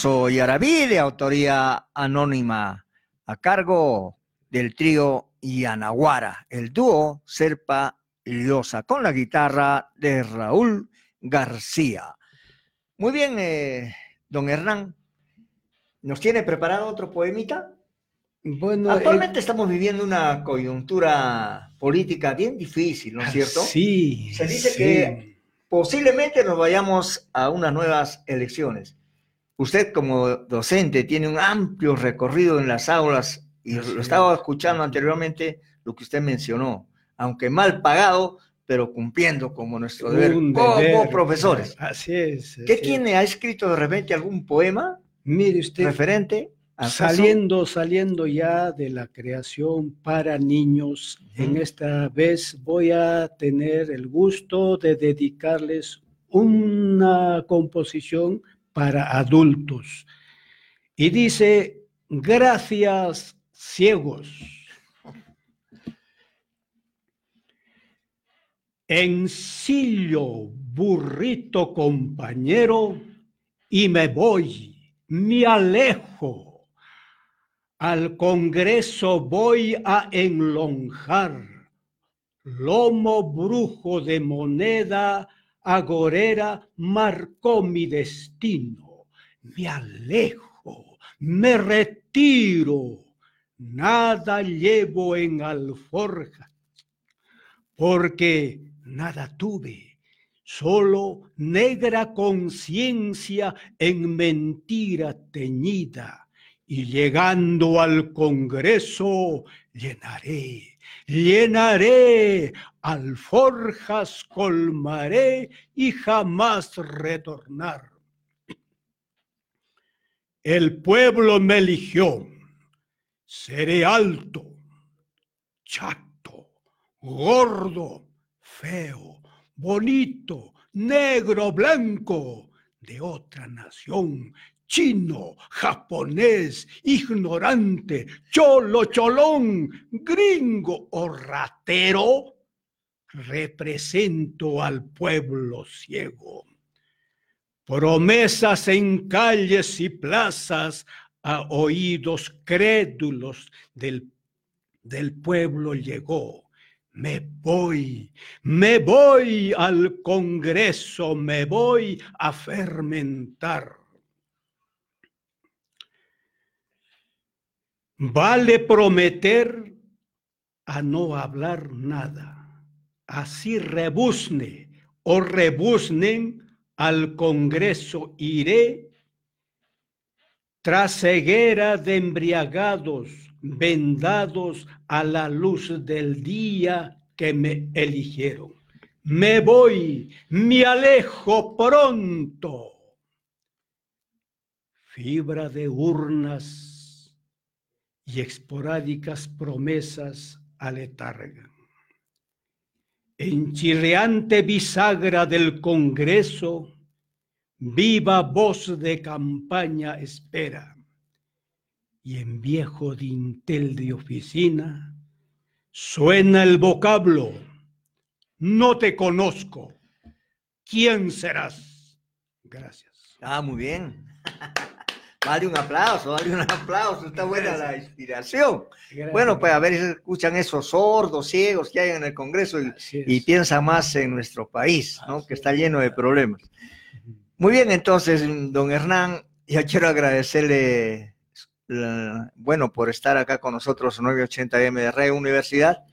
un hermoso yarabí de autoría anónima, a cargo del trío Yanaguara, el dúo Serpa Llosa, con la guitarra de Raúl García. Muy bien, eh, don Hernán, ¿nos tiene preparado otro poemita? Bueno, Actualmente estamos viviendo una coyuntura política bien difícil, ¿no es cierto? Sí. Se dice sí. que posiblemente nos vayamos a unas nuevas elecciones. Usted como docente tiene un amplio recorrido en las aulas y lo estaba es. escuchando anteriormente lo que usted mencionó, aunque mal pagado, pero cumpliendo como nuestro deber Un como deber, profesores. Así es. ¿Qué así tiene? ¿Ha escrito de repente algún poema Mire usted, referente? ¿Acaso? saliendo, saliendo ya de la creación para niños, en esta vez voy a tener el gusto de dedicarles una composición para adultos. Y dice, gracias ciegos. Ensillo, burrito compañero, y me voy, me alejo. Al Congreso voy a enlonjar. Lomo brujo de moneda agorera marcó mi destino. Me alejo, me retiro. Nada llevo en alforja, porque nada tuve, solo negra conciencia en mentira teñida. Y llegando al Congreso, llenaré, llenaré, alforjas colmaré y jamás retornar. El pueblo me eligió, seré alto, chato, gordo, feo, bonito, negro, blanco, de otra nación, chino, japonés, ignorante, cholo, cholón, gringo o ratero, represento al pueblo ciego. Promesas en calles y plazas a oídos crédulos del, del pueblo llegó. Me voy, me voy al Congreso, me voy a fermentar. Vale prometer a no hablar nada. Así rebuzne o rebuznen al Congreso iré tras ceguera de embriagados, vendados a la luz del día que me eligieron. Me voy, me alejo pronto. Fibra de urnas y esporádicas promesas aletargan. En chirriante bisagra del Congreso, viva voz de campaña espera. Y en viejo dintel de oficina, suena el vocablo, no te conozco, ¿quién serás? Gracias. Ah, muy bien. Vale un aplauso, vale un aplauso, está buena la inspiración. Gracias. Bueno, pues a ver si escuchan esos sordos, ciegos que hay en el Congreso y, piensan más en nuestro país, ¿no? Así Que es. está lleno de problemas. Muy bien, entonces, don Hernán, yo quiero agradecerle, bueno, por estar acá con nosotros, 980M de Radio Universidad.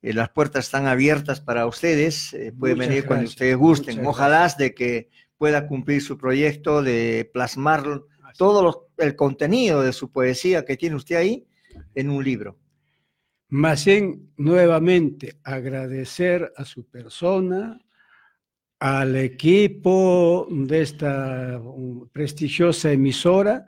Eh, las puertas están abiertas para ustedes, eh, pueden Muchas venir cuando ustedes gusten. muchas Ojalá de que pueda cumplir su proyecto de plasmar Así todo el contenido de su poesía que tiene usted ahí en un libro. Más bien, nuevamente, agradecer a su persona, al equipo de esta um, prestigiosa emisora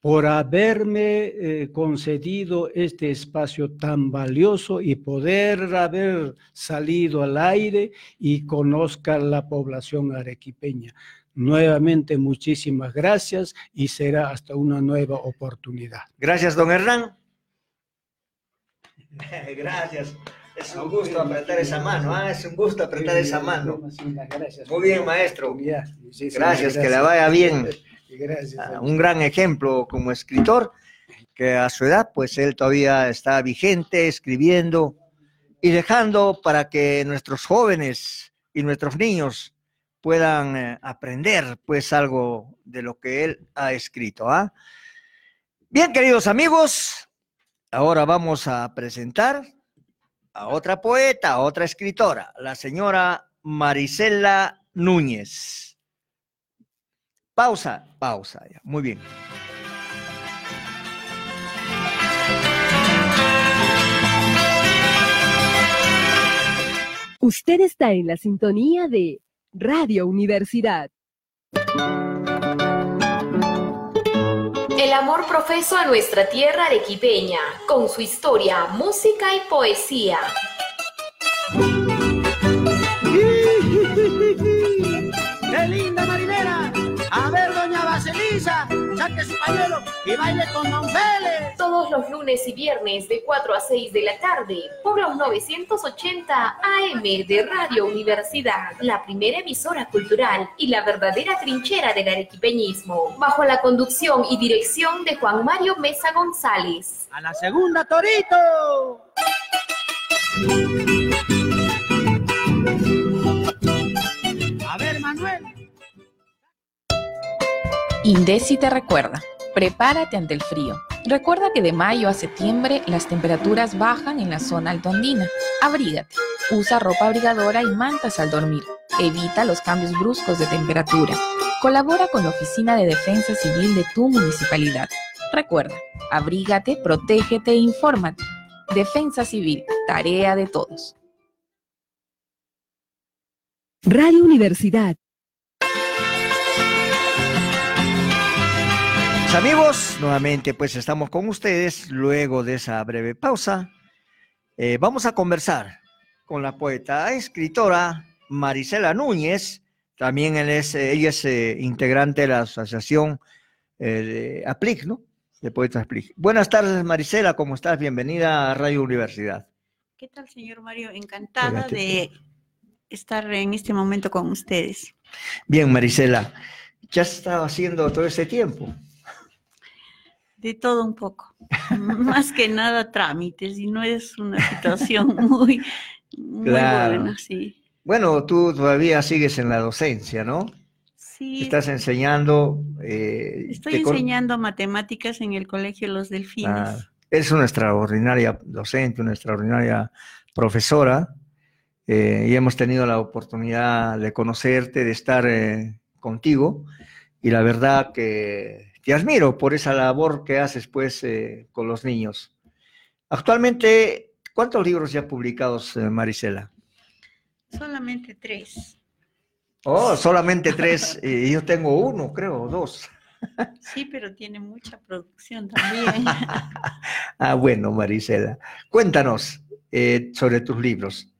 por haberme eh, concedido este espacio tan valioso y poder haber salido al aire y conozca la población arequipeña. Nuevamente, muchísimas gracias y será hasta una nueva oportunidad. Gracias, don Hernán. [LAUGHS] Gracias. Es un gusto apretar esa mano, ¿ah? es un gusto apretar esa mano. Muy bien, maestro. Gracias, que le vaya bien. Gracias. Ah, Un gran ejemplo como escritor, que a su edad, pues él todavía está vigente, escribiendo y dejando para que nuestros jóvenes y nuestros niños puedan eh, aprender, pues, algo de lo que él ha escrito. ¿ah? Bien, queridos amigos, ahora vamos a presentar a otra poeta, a otra escritora, la señora Marisela Núñez. Pausa, pausa. Muy bien. Usted está en la sintonía de Radio Universidad. El amor profeso a nuestra tierra arequipeña, con su historia, música y poesía. ¡Qué linda marinera! A ver, doña Baselisa, su pañuelo y baile con Don Félix. Todos los lunes y viernes de 4 a 6 de la tarde por los 980 AM de Radio Universidad, la primera emisora cultural y la verdadera trinchera del arequipeñismo, bajo la conducción y dirección de Juan Mario Mesa González. A la segunda, Torito. Indesi te recuerda, prepárate ante el frío. Recuerda que de mayo a septiembre las temperaturas bajan en la zona altoandina. Abrígate, usa ropa abrigadora y mantas al dormir. Evita los cambios bruscos de temperatura. Colabora con la Oficina de Defensa Civil de tu municipalidad. Recuerda, abrígate, protégete e infórmate. Defensa Civil, tarea de todos. Radio Universidad. Amigos, nuevamente pues estamos con ustedes luego de esa breve pausa. Eh, vamos a conversar con la poeta, escritora Marisela Núñez. También él es, eh, ella es eh, integrante de la asociación eh, de APLIC, ¿no? De Poetas APLIC. Buenas tardes, Marisela, ¿cómo estás? Bienvenida a Radio Universidad. ¿Qué tal, señor Mario? Encantada Pégate, de estar en este momento con ustedes. Bien, Marisela, ¿qué has estado haciendo todo este tiempo? De todo un poco. [LAUGHS] Más que nada trámites y no es una situación [LAUGHS] muy, muy Claro. buena, sí. Bueno, tú todavía sigues en la docencia, ¿no? Sí, Estás enseñando. eh, estoy enseñando matemáticas en el Colegio Los Delfines. Ah, eres una extraordinaria docente, una extraordinaria profesora, eh, y hemos tenido la oportunidad de conocerte, de estar eh, contigo, y la verdad que te admiro por esa labor que haces pues eh, con los niños. Actualmente, ¿cuántos libros ya publicados, eh, Marisela? Solamente tres. Oh, solamente tres, y yo tengo uno, creo, dos. Sí, pero tiene mucha producción también. [LAUGHS] Ah, bueno, Marisela, cuéntanos eh, sobre tus libros.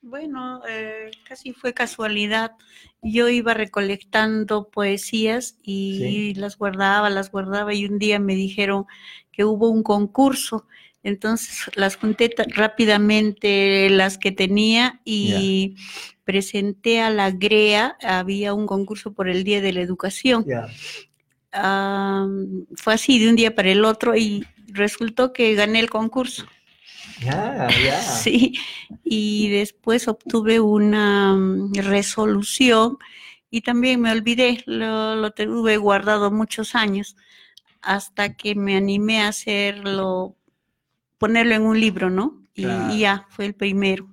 Bueno, eh, casi fue casualidad. Yo iba recolectando poesías y Sí. las guardaba, las guardaba y un día me dijeron que hubo un concurso. Entonces las junté rápidamente las que tenía y presenté a la GREA. Había un concurso por el Día de la Educación. Ah, fue así de un día para el otro y resultó que gané el concurso. [LAUGHS] Sí, y después obtuve una mm, resolución y también me olvidé, lo, lo tuve guardado muchos años hasta que me animé a hacerlo, ponerlo en un libro, ¿no? Y, ya, fue el primero.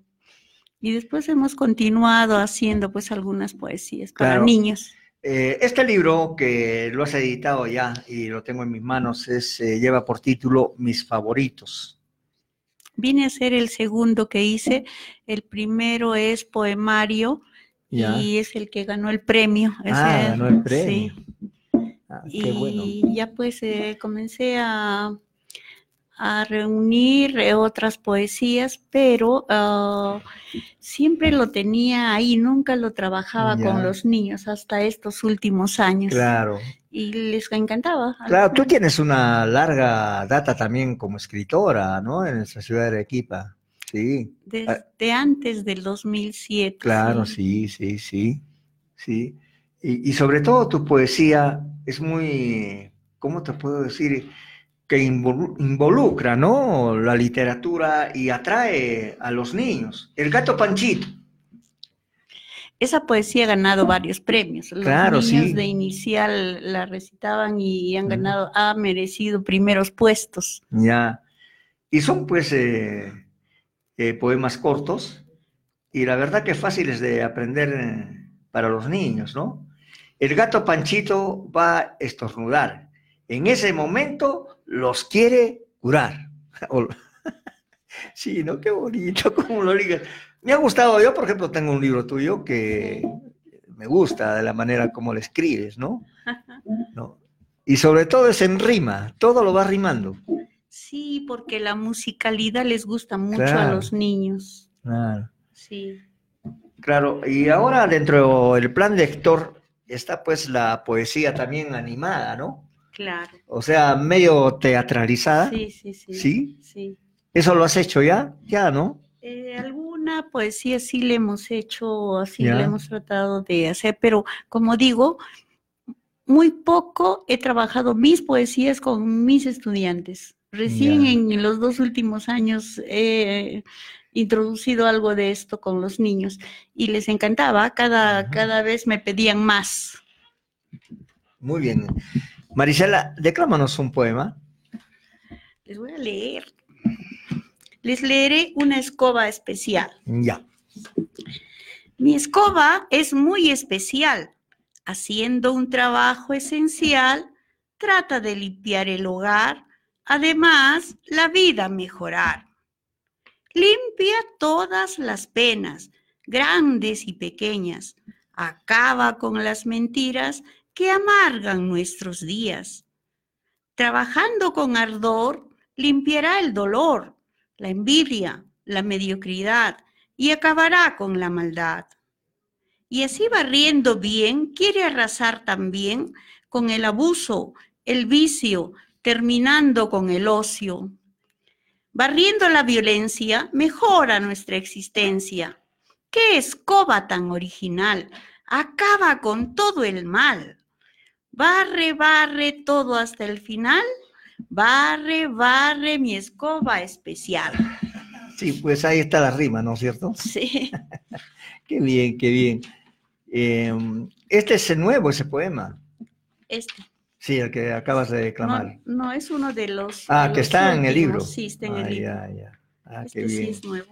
Y después hemos continuado haciendo pues algunas poesías para Claro. niños. Eh, este libro que lo has editado ya y lo tengo en mis manos es, eh, lleva por título Mis favoritos. Vine a ser el segundo que hice. El primero es poemario Ya. y es el que ganó el premio. Ah, ganó el premio. sí. Ah, y qué bueno. ya pues eh, comencé a, a reunir eh, otras poesías, pero ah, siempre lo tenía ahí, nunca lo trabajaba Ya. con los niños hasta estos últimos años. Claro. Y les encantaba. Claro, tú tienes una larga data también como escritora, ¿no? En nuestra ciudad de Arequipa. Sí. Ah, Desde antes del 2007. Claro, sí. sí, sí, sí, sí. Y, y sobre todo tu poesía es muy, ¿cómo te puedo decir? Que involu- involucra, ¿no? La literatura y atrae a los niños. El gato Panchito. Esa poesía ha ganado varios premios. Los Claro, niños sí. de inicial la recitaban y han ganado, ha merecido primeros puestos. Ya. Y son pues eh, eh, poemas cortos y la verdad que fáciles de aprender eh, para los niños, ¿no? El gato Panchito va a estornudar. En ese momento los quiere curar. [LAUGHS] [LAUGHS] Sí, ¿no? Qué bonito, [LAUGHS] cómo lo digas. Me ha gustado, yo por ejemplo tengo un libro tuyo que me gusta de la manera como lo escribes, ¿no? ¿No? Y sobre todo es en rima, todo lo va rimando. Sí, porque la musicalidad les gusta mucho a los niños. Claro. Sí. Claro, y ahora dentro del plan de Héctor está pues la poesía también animada, ¿no? Claro. O sea, medio teatralizada. Sí, sí, sí. ¿Sí? sí. ¿Eso lo has hecho ya? Ya, ¿no? Eh, alguna poesía sí le hemos hecho, así le hemos tratado de hacer, pero como digo, muy poco he trabajado mis poesías con mis estudiantes. Recién Ya. en los dos últimos años he introducido algo de esto con los niños y les encantaba, cada, cada vez me pedían más. Muy bien. Marisela, declámanos un poema. Les voy a leer. Les leeré una escoba especial. Ya. Mi escoba es muy especial. Haciendo un trabajo esencial, trata de limpiar el hogar, además la vida mejorar. Limpia todas las penas, grandes y pequeñas. Acaba con las mentiras que amargan nuestros días. Trabajando con ardor, limpiará el dolor, la envidia, la mediocridad y acabará con la maldad. Y así barriendo bien, quiere arrasar también con el abuso, el vicio, terminando con el ocio. Barriendo la violencia, mejora nuestra existencia. ¡Qué escoba tan original! Acaba con todo el mal. Barre, barre todo hasta el final. Barre, barre mi escoba especial. Sí, pues ahí está la rima, ¿no es cierto? Sí. [LAUGHS] Qué bien, qué bien. Eh, este es el nuevo, ese poema. Este. Sí, el que acabas de declamar. No, no, es uno de los. ah, de que está en el libro. Sí, está en Ah, el libro. ya, ya. Ah, Este qué sí bien. es nuevo.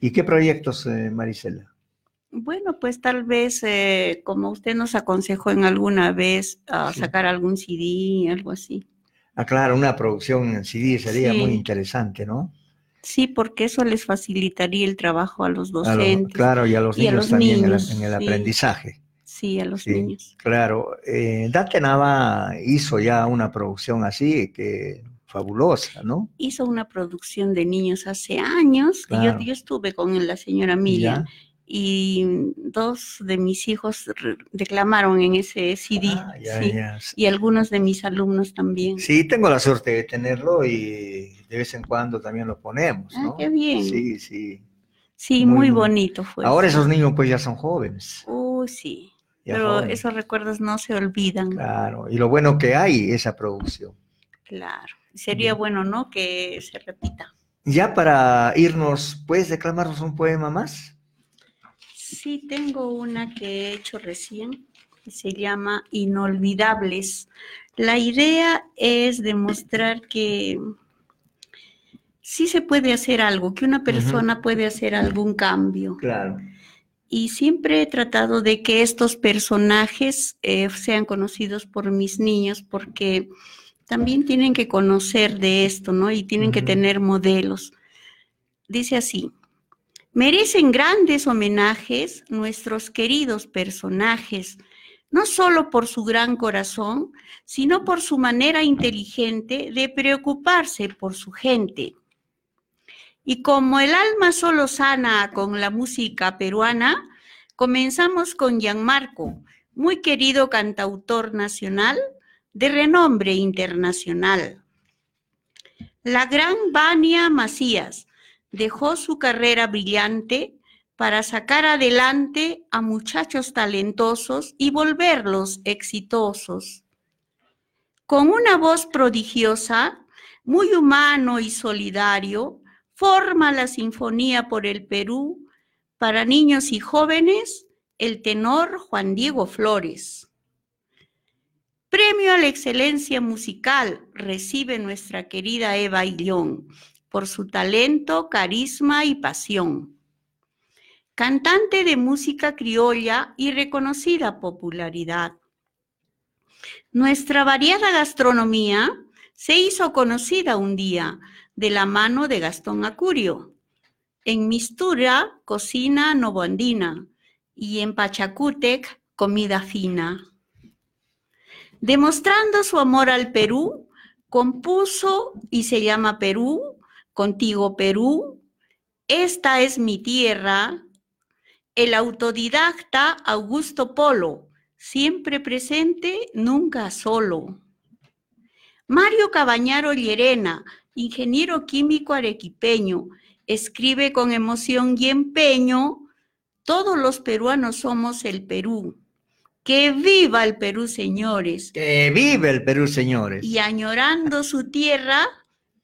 ¿Y qué proyectos, eh, Marisela? Bueno, pues tal vez, eh, como usted nos aconsejó en alguna vez, a Sí. sacar algún CD, algo así. Ah, claro, una producción en CD sería Sí. muy interesante, ¿no? Sí, porque eso les facilitaría el trabajo a los A los- docentes. claro, y a los y a niños los también en el- niños, en el, sí. aprendizaje. Sí, a los niños. Claro, eh, Dante Nava hizo ya una producción así, que fabulosa, ¿no? Hizo una producción de niños hace años. y Claro. Yo, yo estuve con la señora Miriam. Ya. Y dos de mis hijos re- declamaron en ese CD. Ah, ya, sí, ya. Y algunos de mis alumnos también. Sí, tengo la suerte de tenerlo y de vez en cuando también lo ponemos, Ah, ¿no? qué bien. Sí, sí. Sí, Muy, muy, bonito fue. Ahora esos niños pues ya son jóvenes. Uy, sí. Ya pero joven. esos recuerdos no se olvidan. Claro, y lo bueno que hay esa producción. Claro. Sería bueno, ¿no? Que se repita. Ya para irnos, ¿puedes declamarnos un poema más? Sí, tengo una que he hecho recién, que se llama Inolvidables. La idea es demostrar que sí se puede hacer algo, que una persona puede hacer algún cambio. Claro. Y siempre he tratado de que estos personajes eh, sean conocidos por mis niños, porque también tienen que conocer de esto, ¿no? Y tienen que tener modelos. Dice así, merecen grandes homenajes nuestros queridos personajes, no solo por su gran corazón, sino por su manera inteligente de preocuparse por su gente. Y como el alma solo sana con la música peruana, comenzamos con Gianmarco, muy querido cantautor nacional de renombre internacional. La gran Vania Macías dejó su carrera brillante para sacar adelante a muchachos talentosos y volverlos exitosos. Con una voz prodigiosa, muy humano y solidario, forma la Sinfonía por el Perú para niños y jóvenes el tenor Juan Diego Flores. Premio a la excelencia musical recibe nuestra querida Eva Illón por su talento, carisma y pasión. Cantante de música criolla y reconocida popularidad. Nuestra variada gastronomía se hizo conocida un día de la mano de Gastón Acurio. En Mistura, cocina novoandina y en Pachacútec, comida fina. Demostrando su amor al Perú, compuso y se llama Perú, Contigo Perú, Esta es mi tierra, el autodidacta Augusto Polo, siempre presente, nunca solo. Mario Cabañaro Llerena, ingeniero químico arequipeño, escribe con emoción y empeño, todos los peruanos somos el Perú. Que viva el Perú, señores. Que vive el Perú, señores. Y añorando su tierra,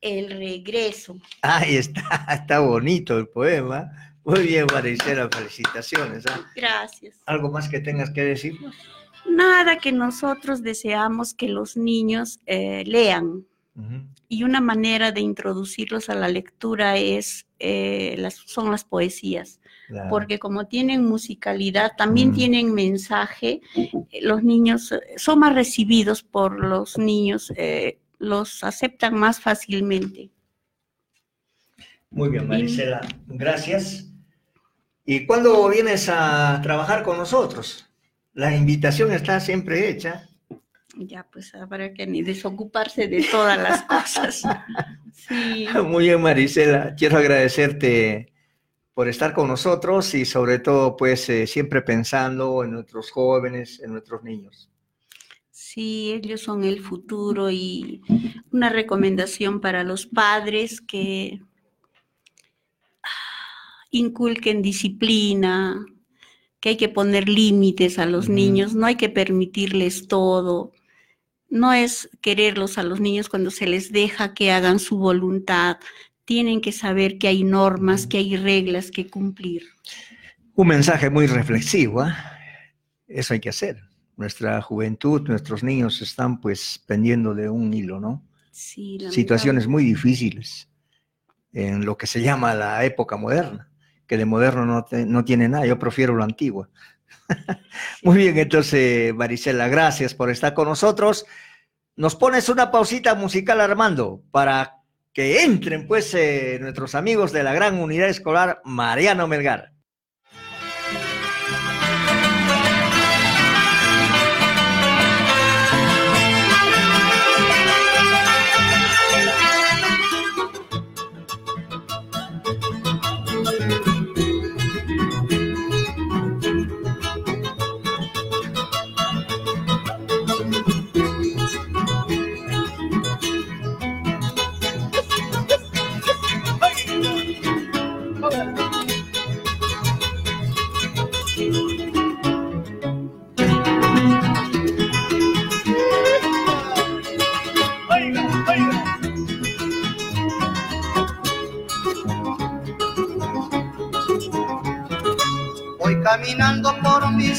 el regreso. Ahí está, [LAUGHS] está bonito el poema. Muy bien, Maricela, felicitaciones. ¿ah? Gracias. ¿Algo más que tengas que decirnos? Nada que nosotros deseamos que los niños eh, lean. Y una manera de introducirlos a la lectura es, eh, las, son las poesías. Claro. Porque como tienen musicalidad, también tienen mensaje, eh, los niños son más recibidos por los niños, eh, los aceptan más fácilmente. Muy bien, Marisela, gracias. ¿Y cuándo vienes a trabajar con nosotros? La invitación está siempre hecha. Ya, pues habrá que ni desocuparse de todas las [LAUGHS] cosas. Sí. Muy bien, Marisela. Quiero agradecerte por estar con nosotros y sobre todo, pues, eh, siempre pensando en nuestros jóvenes, en nuestros niños. Sí, ellos son el futuro y una recomendación para los padres que ah, inculquen disciplina, que hay que poner límites a los niños, no hay que permitirles todo. No es quererlos a los niños cuando se les deja que hagan su voluntad. Tienen que saber que hay normas, que hay reglas que cumplir. Un mensaje muy reflexivo, ¿ah? Eso hay que hacer. Nuestra juventud, nuestros niños están pues pendiendo de un hilo, ¿no? Sí, Situaciones muy difíciles en lo que se llama la época moderna, que de moderno no, te- no tiene nada, yo prefiero lo antiguo. [LAUGHS] Muy bien, entonces, Marisela, gracias por estar con nosotros. Nos pones una pausita musical, Armando, para que entren pues eh, nuestros amigos de la gran unidad escolar Mariano Melgar.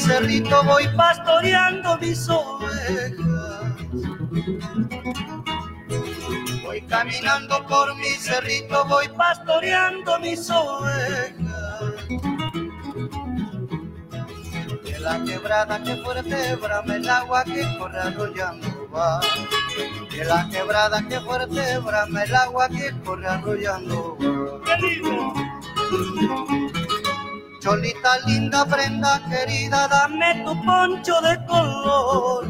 Cerrito, voy pastoreando mis ovejas. Voy caminando por mi cerrito, voy pastoreando mis ovejas. De la quebrada que fuerte brama el agua que corre arrollando va. De la quebrada que fuerte brama el agua que corre arrollando va. Cholita linda, prenda querida, dame tu poncho de color.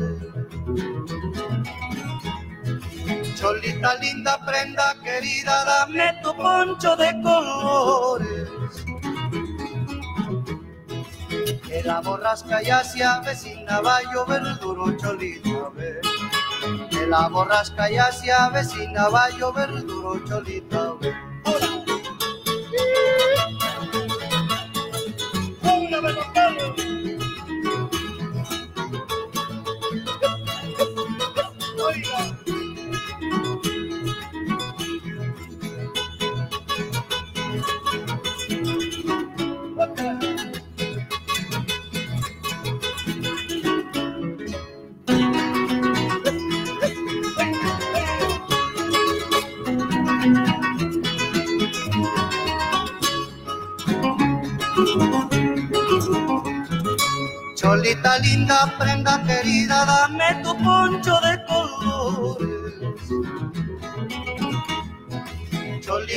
Cholita linda, prenda querida, dame tu poncho de colores. La borrasca ya se avecina, va a llover duro, cholita, ve. La borrasca ya se avecina, va a llover duro. Cholita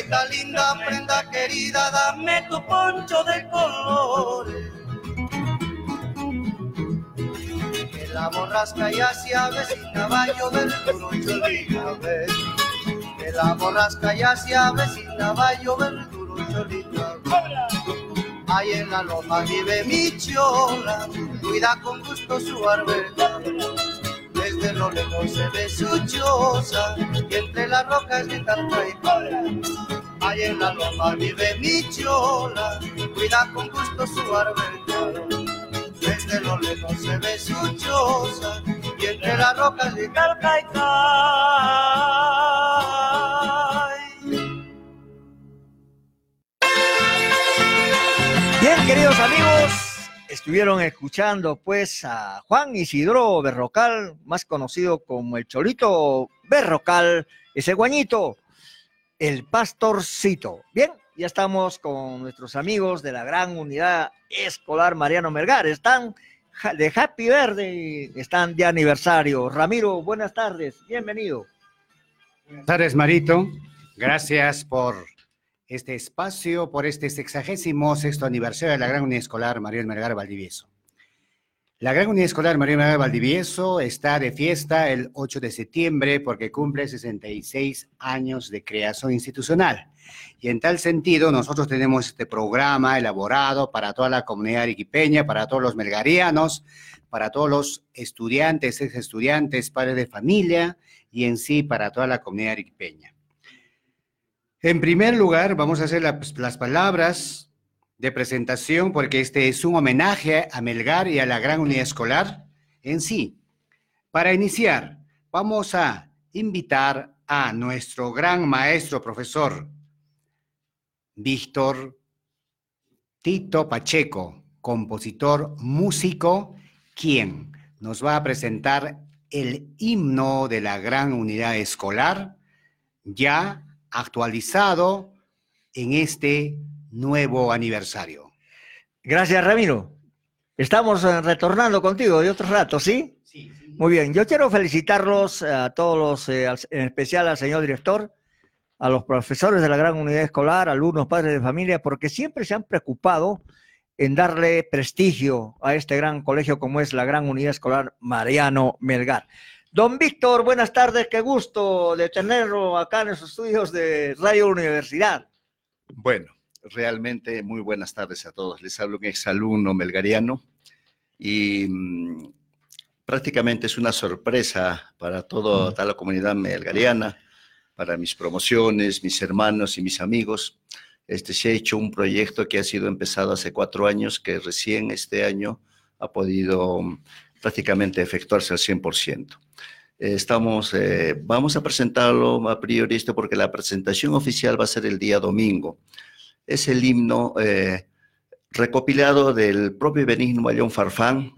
Cholita linda, prenda querida, dame tu poncho de colores. Que la borrasca ya se avecina, va a llover duro, ve. Que la borrasca ya se avecina, va a llover duro, ve. Ahí en la loma vive mi chola, cuida con gusto su arbela. Desde lo lejos se ve su choza, y entre las rocas de tanta y cola. Ahí en la loma vive mi chola, cuida con gusto su arbela. Desde lo lejos se ve su choza, y entre las rocas de calca y Bien, queridos amigos, estuvieron escuchando pues a Juan Isidro Berrocal, más conocido como el Cholito Berrocal, ese guañito, el pastorcito. Bien, ya estamos con nuestros amigos de la gran unidad escolar Mariano Melgar. Están de Happy Verde están de aniversario. Ramiro, buenas tardes, bienvenido. Buenas tardes, Marito. Gracias por este espacio, por este sexagésimo sexto aniversario de la Gran Unidad Escolar Mariel Melgar Valdivieso. La Gran Unidad Escolar Mariel Melgar Valdivieso está de fiesta el 8 de septiembre porque cumple 66 años de creación institucional. Y en tal sentido, nosotros tenemos este programa elaborado para toda la comunidad arequipeña, para todos los melgarianos, para todos los estudiantes, ex estudiantes, padres de familia y en sí para toda la comunidad arequipeña. En primer lugar, vamos a hacer la- las palabras de presentación porque este es un homenaje a Melgar y a la gran unidad escolar en sí. Para iniciar, vamos a invitar a nuestro gran maestro profesor Víctor Tito Pacheco, compositor, músico, quien nos va a presentar el himno de la gran unidad escolar, ya actualizado en este nuevo aniversario. Gracias, Ramiro. Estamos eh, retornando contigo de otro rato, ¿sí? Sí. Muy bien, yo quiero felicitarlos a todos los, eh, al- en especial al señor director, a los profesores de la gran unidad escolar, alumnos, padres de familia, porque siempre se han preocupado en darle prestigio a este gran colegio como es la gran unidad escolar Mariano Melgar. Don Víctor, buenas tardes, qué gusto de tenerlo acá en los estudios de Radio Universidad. Bueno, realmente muy buenas tardes a todos. Les hablo un exalumno melgariano y mm, prácticamente es una sorpresa para todo- toda la comunidad melgariana, para mis promociones, mis hermanos y mis amigos. Este, se ha hecho un proyecto que ha sido empezado hace cuatro años, que recién este año ha podido prácticamente efectuarse al 100%. Eh, Estamos, eh, vamos a presentarlo a priori esto porque la presentación oficial va a ser el día domingo. Es el himno eh, recopilado del propio Benigno Bayón Farfán,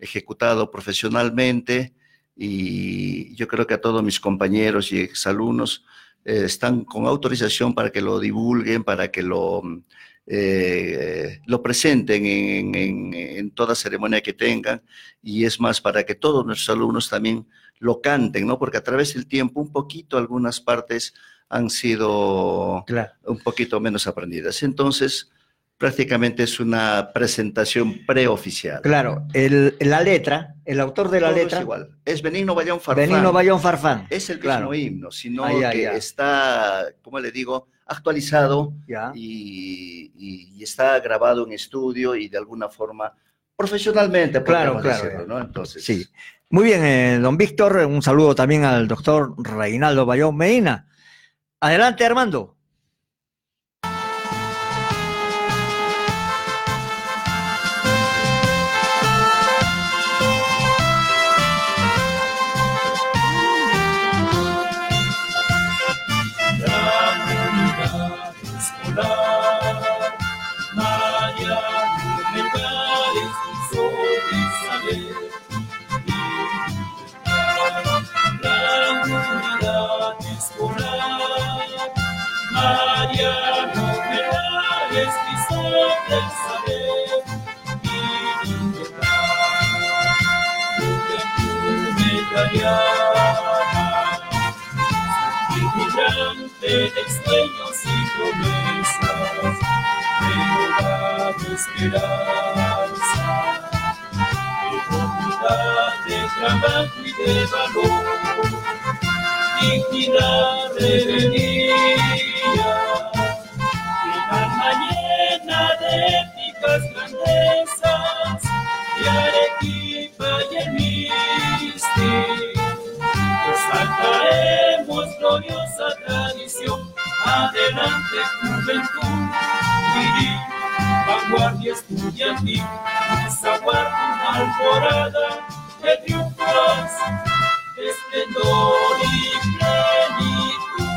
ejecutado profesionalmente, y yo creo que a todos mis compañeros y exalumnos eh, están con autorización para que lo divulguen, para que lo, eh, lo presenten en, en- en toda ceremonia que tengan, y es más, para que todos nuestros alumnos también lo canten, ¿no? Porque a través del tiempo, un poquito, algunas partes han sido un poquito menos aprendidas. Entonces, prácticamente es una presentación preoficial. Claro, el, la letra, el autor de la Todo es letra. igual. Es Benigno Bayón Farfán. Benigno Bayón Farfán. Es el mismo Claro. himno, sino ya, que está, como le digo, actualizado y, y- y está grabado en estudio y de alguna forma profesionalmente, Claro, claro. decirlo, ¿no? Entonces, Sí. Muy bien, eh, don Víctor, un saludo también al doctor Reinaldo Bayón Medina. Adelante, Armando. De sueños y promesas, de hogar de esperanza, de unidad, de trabajo y de valor, dignidad, rebeldía, una llena de épicas grandezas, de Arequipa y el gloriosa tradición, adelante juventud, virí, vanguardia estudiantil, zaguardia alborada de triunfos, esplendor y plenitud.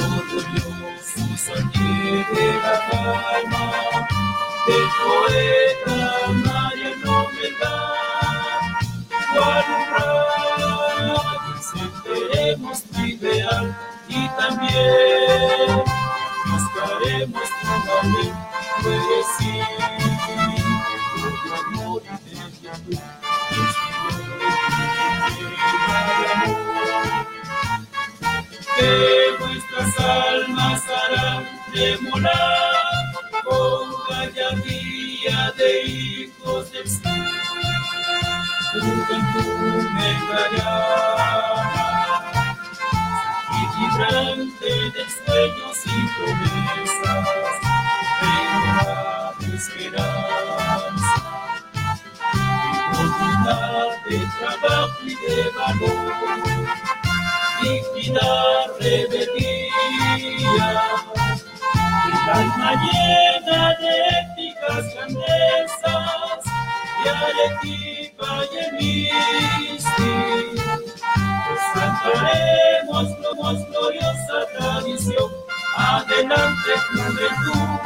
Orgullosos aquí de la calma, del poeta Mariano Melgar, alumbrar, tu ideal y también buscaremos tu valor, decir tu amor y de quietud, que nuestras almas harán tremolar con gallardía de hijos del sur. Juventud megallana y promesas, venga de esperanza, voluntad de trabajo y de valor, dignidad, rebeldía, el alma llena de éticas grandezas, de Arequipa y el Misti. Resaltaremos como gloriosa tradición, adelante juventud,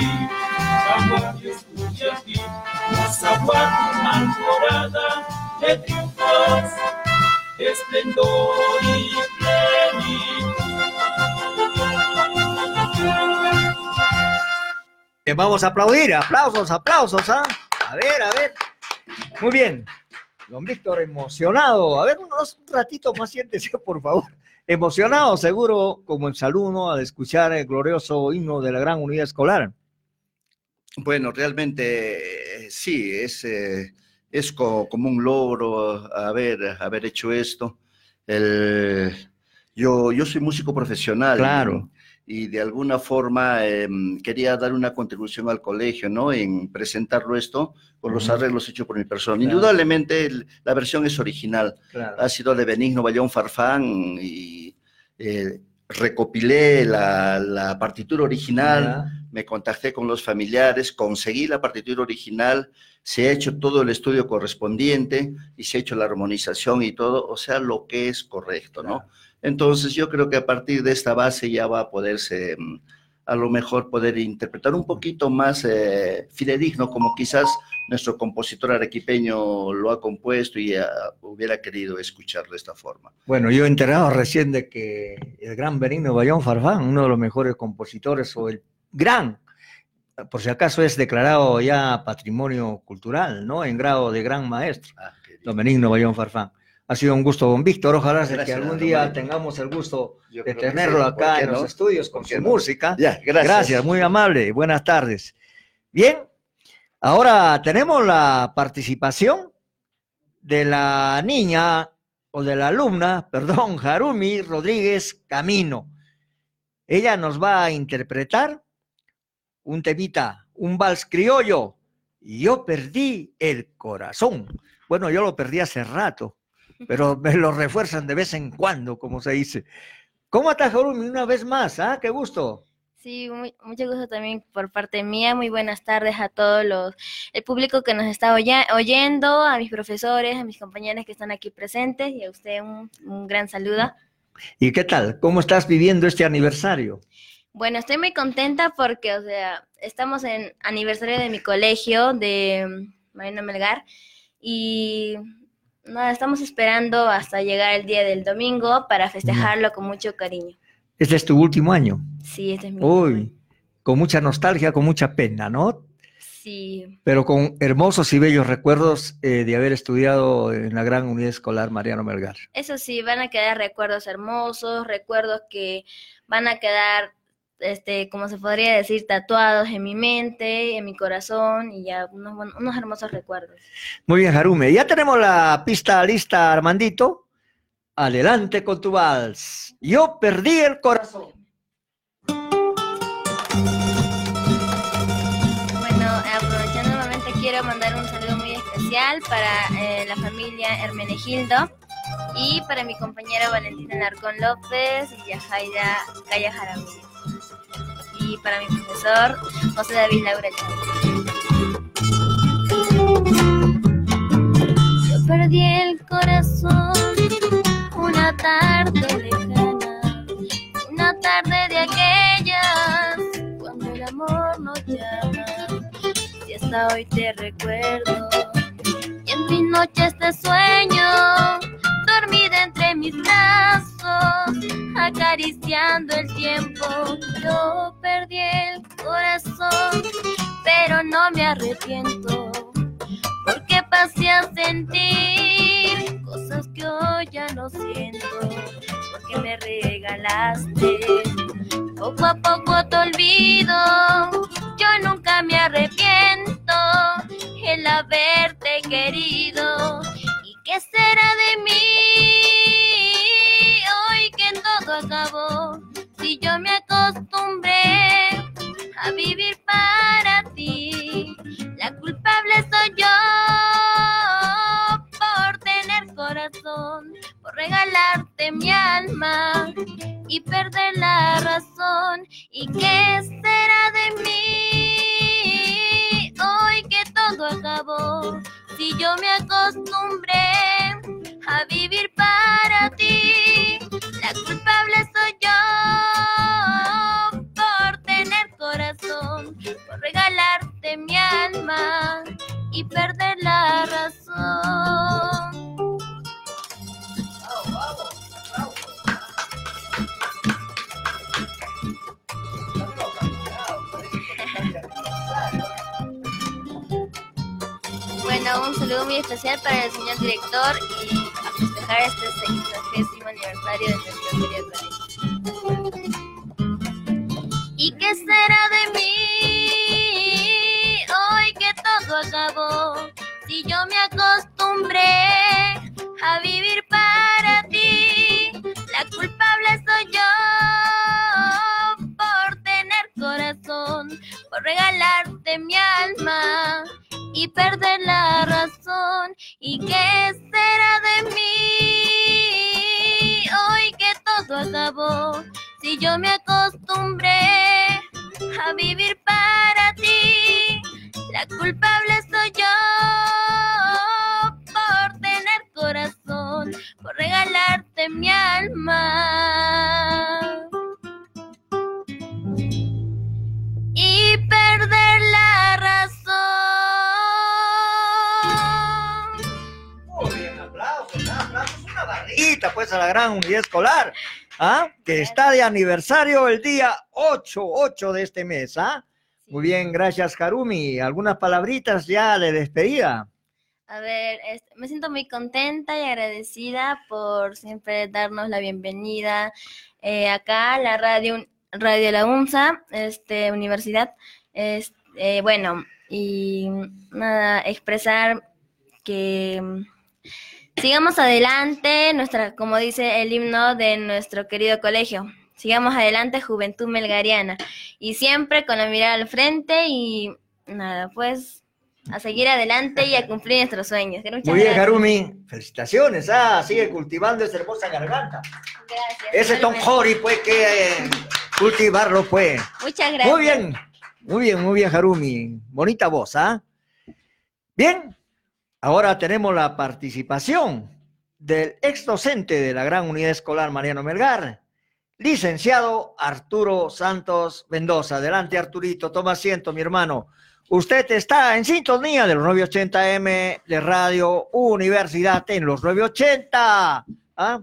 y vanguardia estudiantil, nos aguarda alborada de triunfos, esplendor y plenitud. Eh, Vamos a aplaudir, aplausos, aplausos, ¿ah? A ver, a ver. Muy bien. Don Víctor, emocionado. A ver, unos ratitos más siéntese, por favor. Emocionado, seguro, como exalumno, al escuchar el glorioso himno de la gran unidad escolar. Bueno, realmente eh, sí, es, eh, es co- como un logro haber, haber hecho esto. El- yo, yo soy músico profesional. Claro. Y, de alguna forma em, quería dar una contribución al colegio, ¿no? En presentarlo esto con los Ujú. arreglos hechos por mi persona. Claro. Indudablemente el- la versión es original. Claro. Ha sido de Benigno Bayón Farfán y eh, recopilé la, la partitura original me contacté con los familiares, conseguí la partitura original, se ha hecho todo el estudio correspondiente y se ha hecho la armonización y todo, o sea, lo que es correcto, ¿no? Entonces yo creo que a partir de esta base ya va a poderse mm, a lo mejor poder interpretar un poquito más eh, fidedigno, como quizás nuestro compositor arequipeño lo ha compuesto y ah, hubiera querido escuchar de esta forma. Bueno, yo he enterado recién de que el gran Benigno Bayón Farfán, uno de los mejores compositores, o el gran, por si acaso es declarado ya patrimonio cultural, ¿no? En grado de gran maestro, don Benigno Bayón Farfán. Ha sido un gusto, don Víctor. Ojalá que Gracias, algún día tengamos el gusto Yo de tenerlo sí, ¿por acá en los estudios con ¿Por qué su no? música. Ya, gracias. muy amable. Buenas tardes. Bien, ahora tenemos la participación de la niña o de la alumna, [LAUGHS] perdón, Harumi Rodríguez Camino. Ella nos va a interpretar un temita, un vals criollo. Yo perdí el corazón. Bueno, yo lo perdí hace rato, pero me lo refuerzan de vez en cuando, como se dice. ¿Cómo estás, Harumi? Una vez más, ¿ah? Qué gusto. Sí, muy- mucho gusto también por parte mía. Muy buenas tardes a todos los, el público que nos está oya- oyendo, a mis profesores, a mis compañeros que están aquí presentes y a usted un, un gran saludo. ¿Y qué tal? ¿Cómo estás viviendo este aniversario? Bueno, estoy muy contenta porque, o sea, estamos en aniversario de mi colegio de Marino Melgar y nada, estamos esperando hasta llegar el día del domingo para festejarlo con mucho cariño. Este es tu último año. Sí, este es mi Uy, con mucha nostalgia, con mucha pena, ¿no? sí, Pero con hermosos y bellos recuerdos eh, de haber estudiado en la gran unidad escolar Mariano Melgar. Eso sí, van a quedar recuerdos hermosos, recuerdos que van a quedar, este, como se podría decir, tatuados en mi mente, en mi corazón y ya unos, hermosos recuerdos. Muy bien, Jarume. Ya tenemos la pista lista, Armandito. Adelante con tu vals. Yo perdí el corazón. Bueno, aprovechando el momento, quiero mandar un saludo muy especial para eh, la familia Hermenegildo y para mi compañera Valentina Narcón López y Yajaira Calla Jaramillo. Para mi profesor José David Laura Chávez. Yo perdí el corazón una tarde lejana, una tarde de aquellas cuando el amor nos llama. Y hasta hoy te recuerdo y en mis noches te sueño, dormida entre mis brazos, acariciando el tiempo. Yo perdí el corazón, pero no me arrepiento porque pasé a sentir cosas que hoy ya no siento, porque me regalaste poco a poco te olvido, yo nunca me arrepiento el haberte querido. ¿Y qué será de mí todo acabó? Si yo me acostumbré a vivir para ti, la culpable soy yo por tener corazón, por regalarte mi alma y perder la razón. ¿Y qué será de mí hoy que todo acabó? Si yo me acostumbré a vivir para ti, yo por tener corazón, por regalarte mi alma y perder la razón. Bueno, un saludo muy especial para el señor director y a festejar este sexagésimo aniversario de nuestro querido colegio. ¿Y qué será de mí hoy que todo acabó? Si yo me acostumbré a vivir para ti, la culpable soy yo por tener corazón, por regalarte mi alma y perder la razón. ¿Y qué será de mí hoy que todo acabó, si yo me acostumbré a vivir para ti, la culpable soy yo por tener corazón, por regalarte mi alma. Y perder la razón. Felicita pues a la gran unidad escolar, ¿ah? que está de aniversario el día 8, 8 de este mes. ¿ah? Muy bien, gracias Harumi. ¿Algunas palabritas ya de despedida? A ver, este, me siento muy contenta y agradecida por siempre darnos la bienvenida eh, acá a la radio, radio La UNSA, este, universidad. Es, eh, bueno, y nada, expresar que sigamos adelante, nuestra, como dice el himno de nuestro querido colegio. Sigamos adelante, Juventud Melgariana. Y siempre con la mirada al frente y nada, pues a seguir adelante y a cumplir nuestros sueños. Muchas Muy bien, gracias. Harumi. Felicitaciones. Ah, sigue cultivando esa hermosa garganta. Gracias. Ese Tom. Hori, pues, que eh, cultivarlo, pues. Muchas gracias. Muy bien, muy bien, muy bien, Harumi. Bonita voz, ¿ah? Bien, ahora tenemos la participación del ex docente de la Gran Unidad Escolar Mariano Melgar, licenciado Arturo Santos Mendoza. Adelante, Arturito, toma asiento, mi hermano. Usted está en sintonía de los 980M de Radio Universidad en los 980. ¿ah?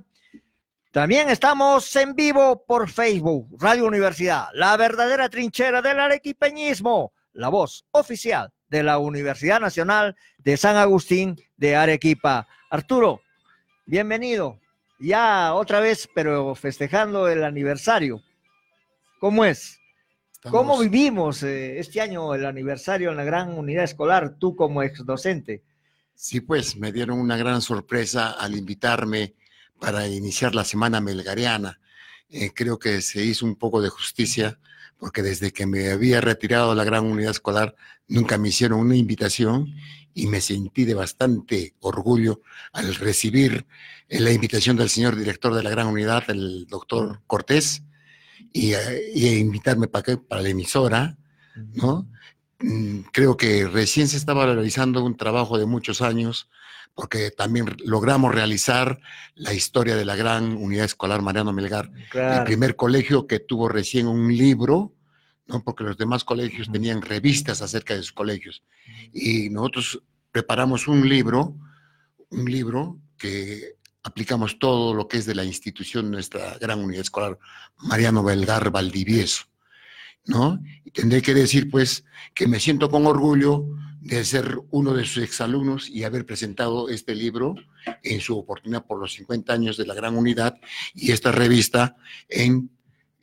También estamos en vivo por Facebook, Radio Universidad, la verdadera trinchera del arequipeñismo, la voz oficial de la Universidad Nacional de San Agustín de Arequipa. Arturo, bienvenido. Ya otra vez, pero festejando el aniversario. ¿Cómo es? ¿Cómo vivimos eh, este año el aniversario en la gran unidad escolar, tú como ex docente? Sí, pues me dieron una gran sorpresa al invitarme para iniciar la Semana Melgariana. Eh, creo que se hizo un poco de justicia porque desde que me había retirado de la gran unidad escolar nunca me hicieron una invitación y me sentí de bastante orgullo al recibir eh, la invitación del señor director de la gran unidad, el doctor Cortés, y, eh, y a invitarme para, para la emisora, ¿no? Mm, Creo que recién se estaba realizando un trabajo de muchos años, porque también logramos realizar la historia de la gran unidad escolar Mariano Melgar, el Claro. primer colegio que tuvo recién un libro, ¿no? porque los demás colegios tenían revistas acerca de sus colegios. Y nosotros preparamos un libro, un libro que aplicamos todo lo que es de la institución, nuestra gran unidad escolar, Mariano Belgar Valdivieso, ¿no? Y tendré que decir, pues, que me siento con orgullo de ser uno de sus exalumnos y haber presentado este libro en su oportunidad por los 50 años de la gran unidad y esta revista en,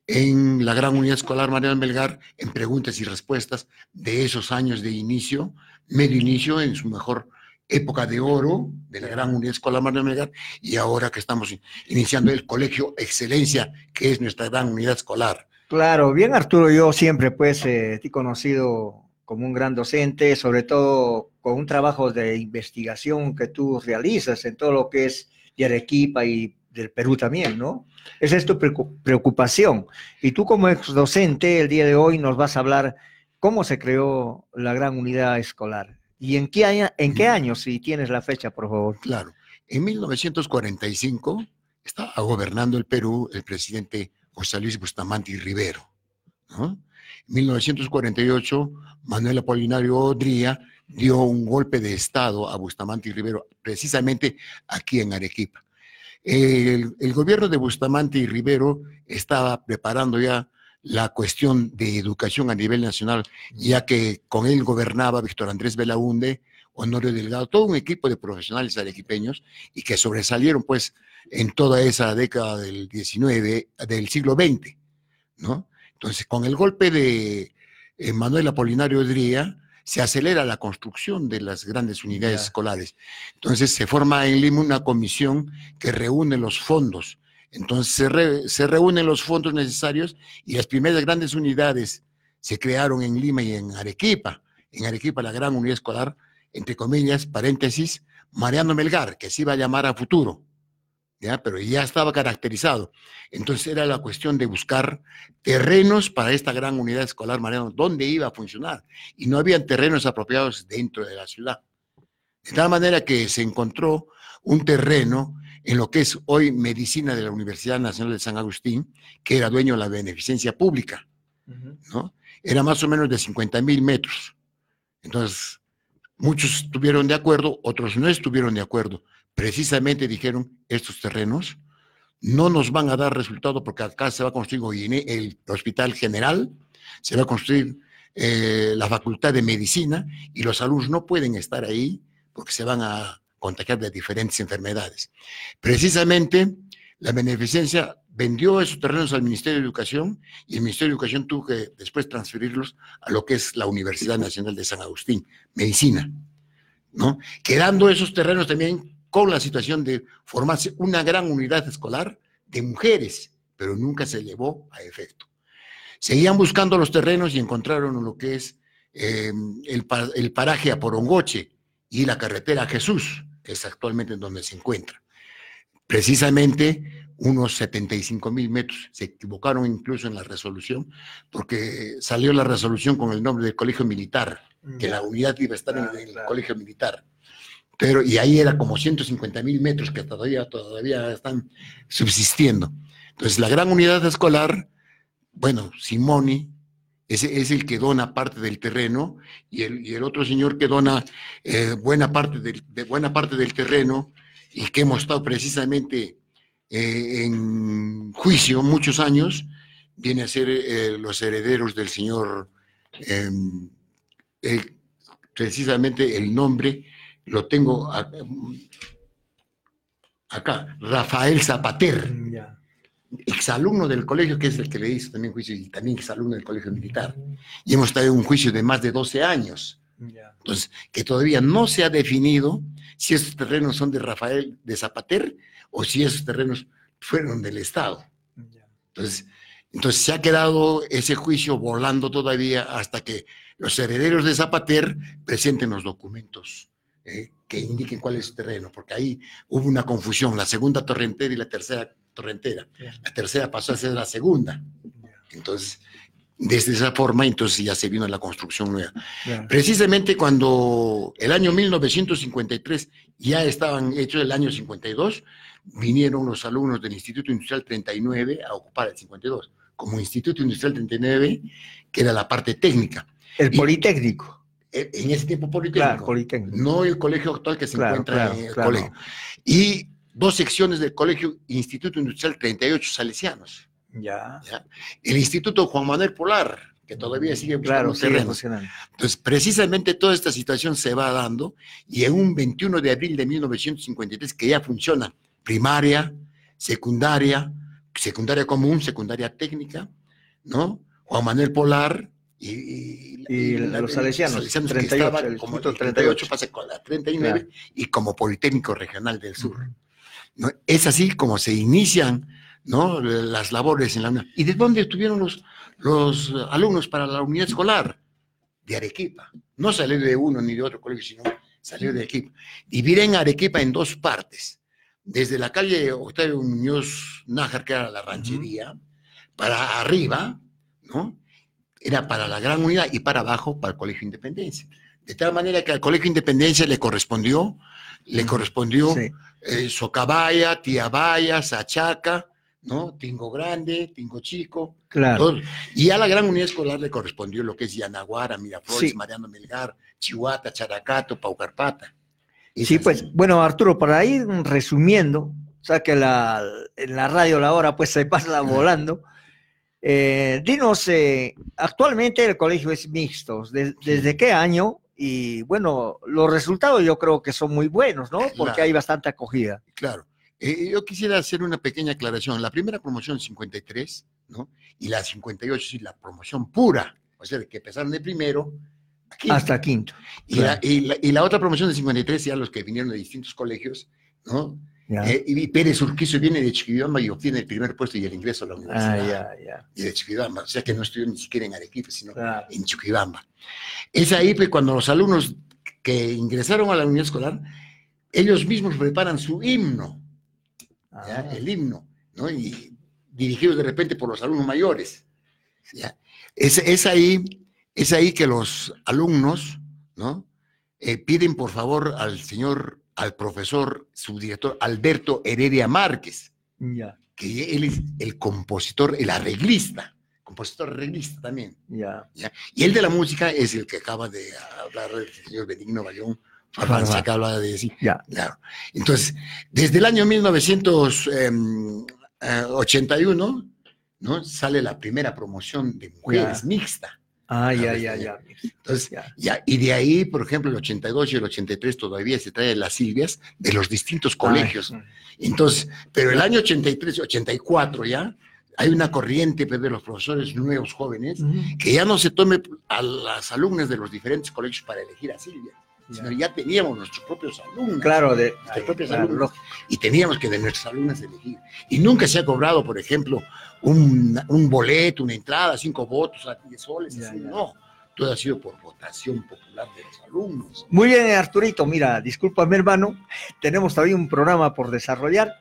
en la gran unidad escolar Mariano Belgar en preguntas y respuestas de esos años de inicio, medio inicio en su mejor época de oro de la gran unidad escolar Mariano Melgar y ahora que estamos iniciando el colegio Excelencia, que es nuestra gran unidad escolar. Claro, bien Arturo, yo siempre pues eh, te he conocido como un gran docente, sobre todo con un trabajo de investigación que tú realizas en todo lo que es de Arequipa y del Perú también, ¿no? Esa es tu preocu- preocupación. Y tú como ex docente el día de hoy nos vas a hablar cómo se creó la gran unidad escolar y en qué año, en qué año, si tienes la fecha, por favor. Claro. En 1945 estaba gobernando el Perú el presidente José Luis Bustamante y Rivero. ¿no? En 1948, Manuel Apolinario Odría dio un golpe de Estado a Bustamante y Rivero, precisamente aquí en Arequipa. El, el gobierno de Bustamante y Rivero estaba preparando ya la cuestión de educación a nivel nacional, ya que con él gobernaba Víctor Andrés Belaunde, Honorio Delgado, todo un equipo de profesionales arequipeños y que sobresalieron pues en toda esa década del 19, del siglo XX, ¿no? Entonces, con el golpe de eh, Manuel Apolinario Odría, se acelera la construcción de las grandes unidades escolares. Entonces, se forma en Lima una comisión que reúne los fondos. Entonces, se, re- se reúnen los fondos necesarios y las primeras grandes unidades se crearon en Lima y en Arequipa. En Arequipa, la gran unidad escolar, entre comillas, paréntesis, Mariano Melgar, que se iba a llamar a futuro. ¿Ya? pero ya estaba caracterizado. Entonces era la cuestión de buscar terrenos para esta gran unidad escolar Mariano, dónde iba a funcionar. Y no habían terrenos apropiados dentro de la ciudad. De tal manera que se encontró un terreno en lo que es hoy medicina de la Universidad Nacional de San Agustín, que era dueño de la beneficencia pública, ¿no? Era más o menos de 50 mil metros. Entonces, muchos estuvieron de acuerdo, otros no estuvieron de acuerdo, precisamente dijeron, estos terrenos no nos van a dar resultado porque acá se va a construir el hospital general, se va a construir eh, la facultad de medicina y los alumnos no pueden estar ahí porque se van a contagiar de diferentes enfermedades. Precisamente la beneficencia vendió esos terrenos al Ministerio de Educación y el Ministerio de Educación tuvo que después transferirlos a lo que es la Universidad Nacional de San Agustín, medicina, ¿no? Quedando esos terrenos también con la situación de formarse una gran unidad escolar de mujeres, pero nunca se llevó a efecto. Seguían buscando los terrenos y encontraron lo que es eh, el, pa- el paraje a Porongoche y la carretera a Jesús, que es actualmente en donde se encuentra. Precisamente unos 75 mil metros. Se equivocaron incluso en la resolución, porque salió la resolución con el nombre del colegio militar, que la unidad iba a estar en el colegio militar. Pero, y ahí era como 150 mil metros que todavía, todavía están subsistiendo. Entonces, la gran unidad escolar, bueno, Simoni es, es el que dona parte del terreno y el, y el otro señor que dona eh, buena, parte del, de buena parte del terreno y que hemos estado precisamente eh, en juicio muchos años, viene a ser eh, los herederos del señor, el- precisamente el nombre lo tengo a- acá, Rafael Zapater, exalumno del colegio, que es el que le hizo también juicio, y también exalumno del colegio militar. Y hemos estado en un juicio de más de 12 años. Entonces, que todavía no se ha definido si esos terrenos son de Rafael de Zapater o si esos terrenos fueron del Estado. Entonces, entonces se ha quedado ese juicio volando todavía hasta que los herederos de Zapater presenten los documentos eh, que indiquen cuál es su terreno, porque ahí hubo una confusión, la segunda torrentera y la tercera torrentera. La tercera pasó a ser la segunda. Entonces, desde esa forma, entonces ya se vino la construcción nueva. Precisamente cuando el año 1953 ya estaban hechos el año 52, vinieron los alumnos del Instituto Industrial 39 a ocupar el 52, como Instituto Industrial 39, que era la parte técnica. El Politécnico. En ese tiempo Politécnico. Claro, Politécnico. No el colegio actual que se Claro, encuentra claro, en el colegio. Y dos secciones del colegio Instituto Industrial 38 Salesianos. Ya. ¿ya? El Instituto Juan Manuel Polar, que todavía sigue buscando funcionando. Entonces, precisamente toda esta situación se va dando y en un 21 de abril de 1953, que ya funciona primaria, secundaria, secundaria común, secundaria técnica, ¿no? Juan Manuel Polar y, y- Y la- los salesianos, que 38, estaba el como Instituto el 38 38. pasa con la 39 y como Politécnico Regional del Sur. ¿no? Es así como se inician ¿no? las labores en la UNAM. ¿Y de dónde estuvieron los, los alumnos para la unidad escolar? De Arequipa. No salió de uno ni de otro colegio, sino salió de Arequipa. Dividen Arequipa en dos partes. Desde la calle Octavio Muñoz Nájar, que era la ranchería, para arriba, ¿no? Era para la gran unidad y para abajo para el Colegio Independencia. De tal manera que al Colegio Independencia le correspondió, le correspondió eh, Socabaya, Tiabaya, Sachaca, ¿no? Tingo Grande, Tingo Chico. Claro. todo. Y a la gran unidad escolar le correspondió lo que es Yanaguara, Miraflores, Sí. Mariano Melgar, Chihuahua, Characato, Paucarpata. Es Sí, así. pues, bueno, Arturo, para ir resumiendo, o sea que la, en la radio la hora pues se pasa volando. Eh, dinos, eh, actualmente el colegio es mixto, ¿de- ¿desde qué año? Y bueno, los resultados yo creo que son muy buenos, ¿no? Porque Claro. hay bastante acogida. Claro. Eh, yo quisiera hacer una pequeña aclaración. La primera promoción 53, ¿no? Y la 58, sí, la promoción pura. O sea, que empezaron de primero a quinto. Hasta quinto. Y, la, y la- y la otra promoción de 53, ya los que vinieron de distintos colegios, ¿no? Eh, y Pérez Urquizo viene de Chiquibamba y obtiene el primer puesto y el ingreso a la Ah, universidad. ya, ya. Y de Chiquibamba. O sea que no estudió ni siquiera en Arequipa, sino en Chiquibamba. Es ahí pues, cuando los alumnos que ingresaron a la unidad escolar, ellos mismos preparan su himno, ¿ya? Ah. el himno, ¿no? Y dirigidos de repente por los alumnos mayores. ¿ya? Es, es ahí, es ahí que los alumnos, ¿no? Eh, piden por favor al señor, al profesor, subdirector Alberto Heredia Márquez, que él es el compositor, el arreglista, compositor arreglista también. ya. ¿ya? Y el de la música es el que acaba de hablar el señor Benigno Bayón Farfán, que de sí. Ya. Claro. Entonces, desde el año 1981, ¿no? Sale la primera promoción de mujeres mixta. Ah, ya, ya, ya. Entonces, ya, y de ahí, por ejemplo, el 82 y el 83 todavía se trae las Silvias de los distintos colegios. Entonces, pero el año 83 y 84 ya hay una corriente pues, de los profesores nuevos jóvenes que ya no se tome a las alumnas de los diferentes colegios para elegir a Silvia, sino ya teníamos nuestros propios alumnos. Claro, de- nuestros propios claro, alumnos. Y teníamos que de nuestras alumnas elegir. Y nunca se ha cobrado, por ejemplo, un, un boleto, una entrada, cinco votos a 10 soles. así, No, todo ha sido por votación popular de los alumnos. Muy bien, Arturito. Mira, discúlpame, hermano. Tenemos todavía un programa por desarrollar.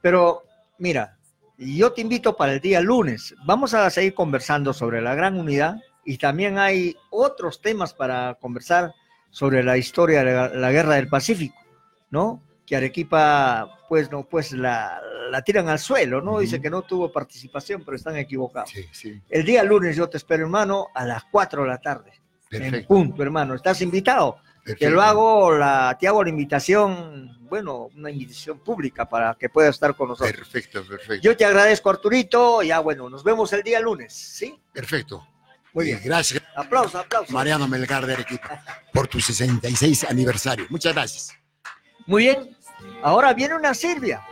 Pero, mira, yo te invito para el día lunes. Vamos a seguir conversando sobre la gran unidad y también hay otros temas para conversar sobre la historia de la, la guerra del Pacífico, ¿no? Que Arequipa, pues, no, pues la, la tiran al suelo, ¿no? Dice que no tuvo participación, pero están equivocados. El día lunes yo te espero, hermano, a las 4 de la tarde. En Perfecto. punto, hermano. Estás invitado. Te Perfecto. lo hago, la, te hago la invitación, bueno, una invitación pública para que puedas estar con nosotros. Perfecto, perfecto. Yo te agradezco, Arturito. Ya, bueno, nos vemos el día lunes, ¿sí? Perfecto. Muy bien. Gracias. Aplauso, aplauso. Mariano Melgar de Arequipa, por tu 66 aniversario. Muchas gracias. Muy bien. Ahora viene una Silvia.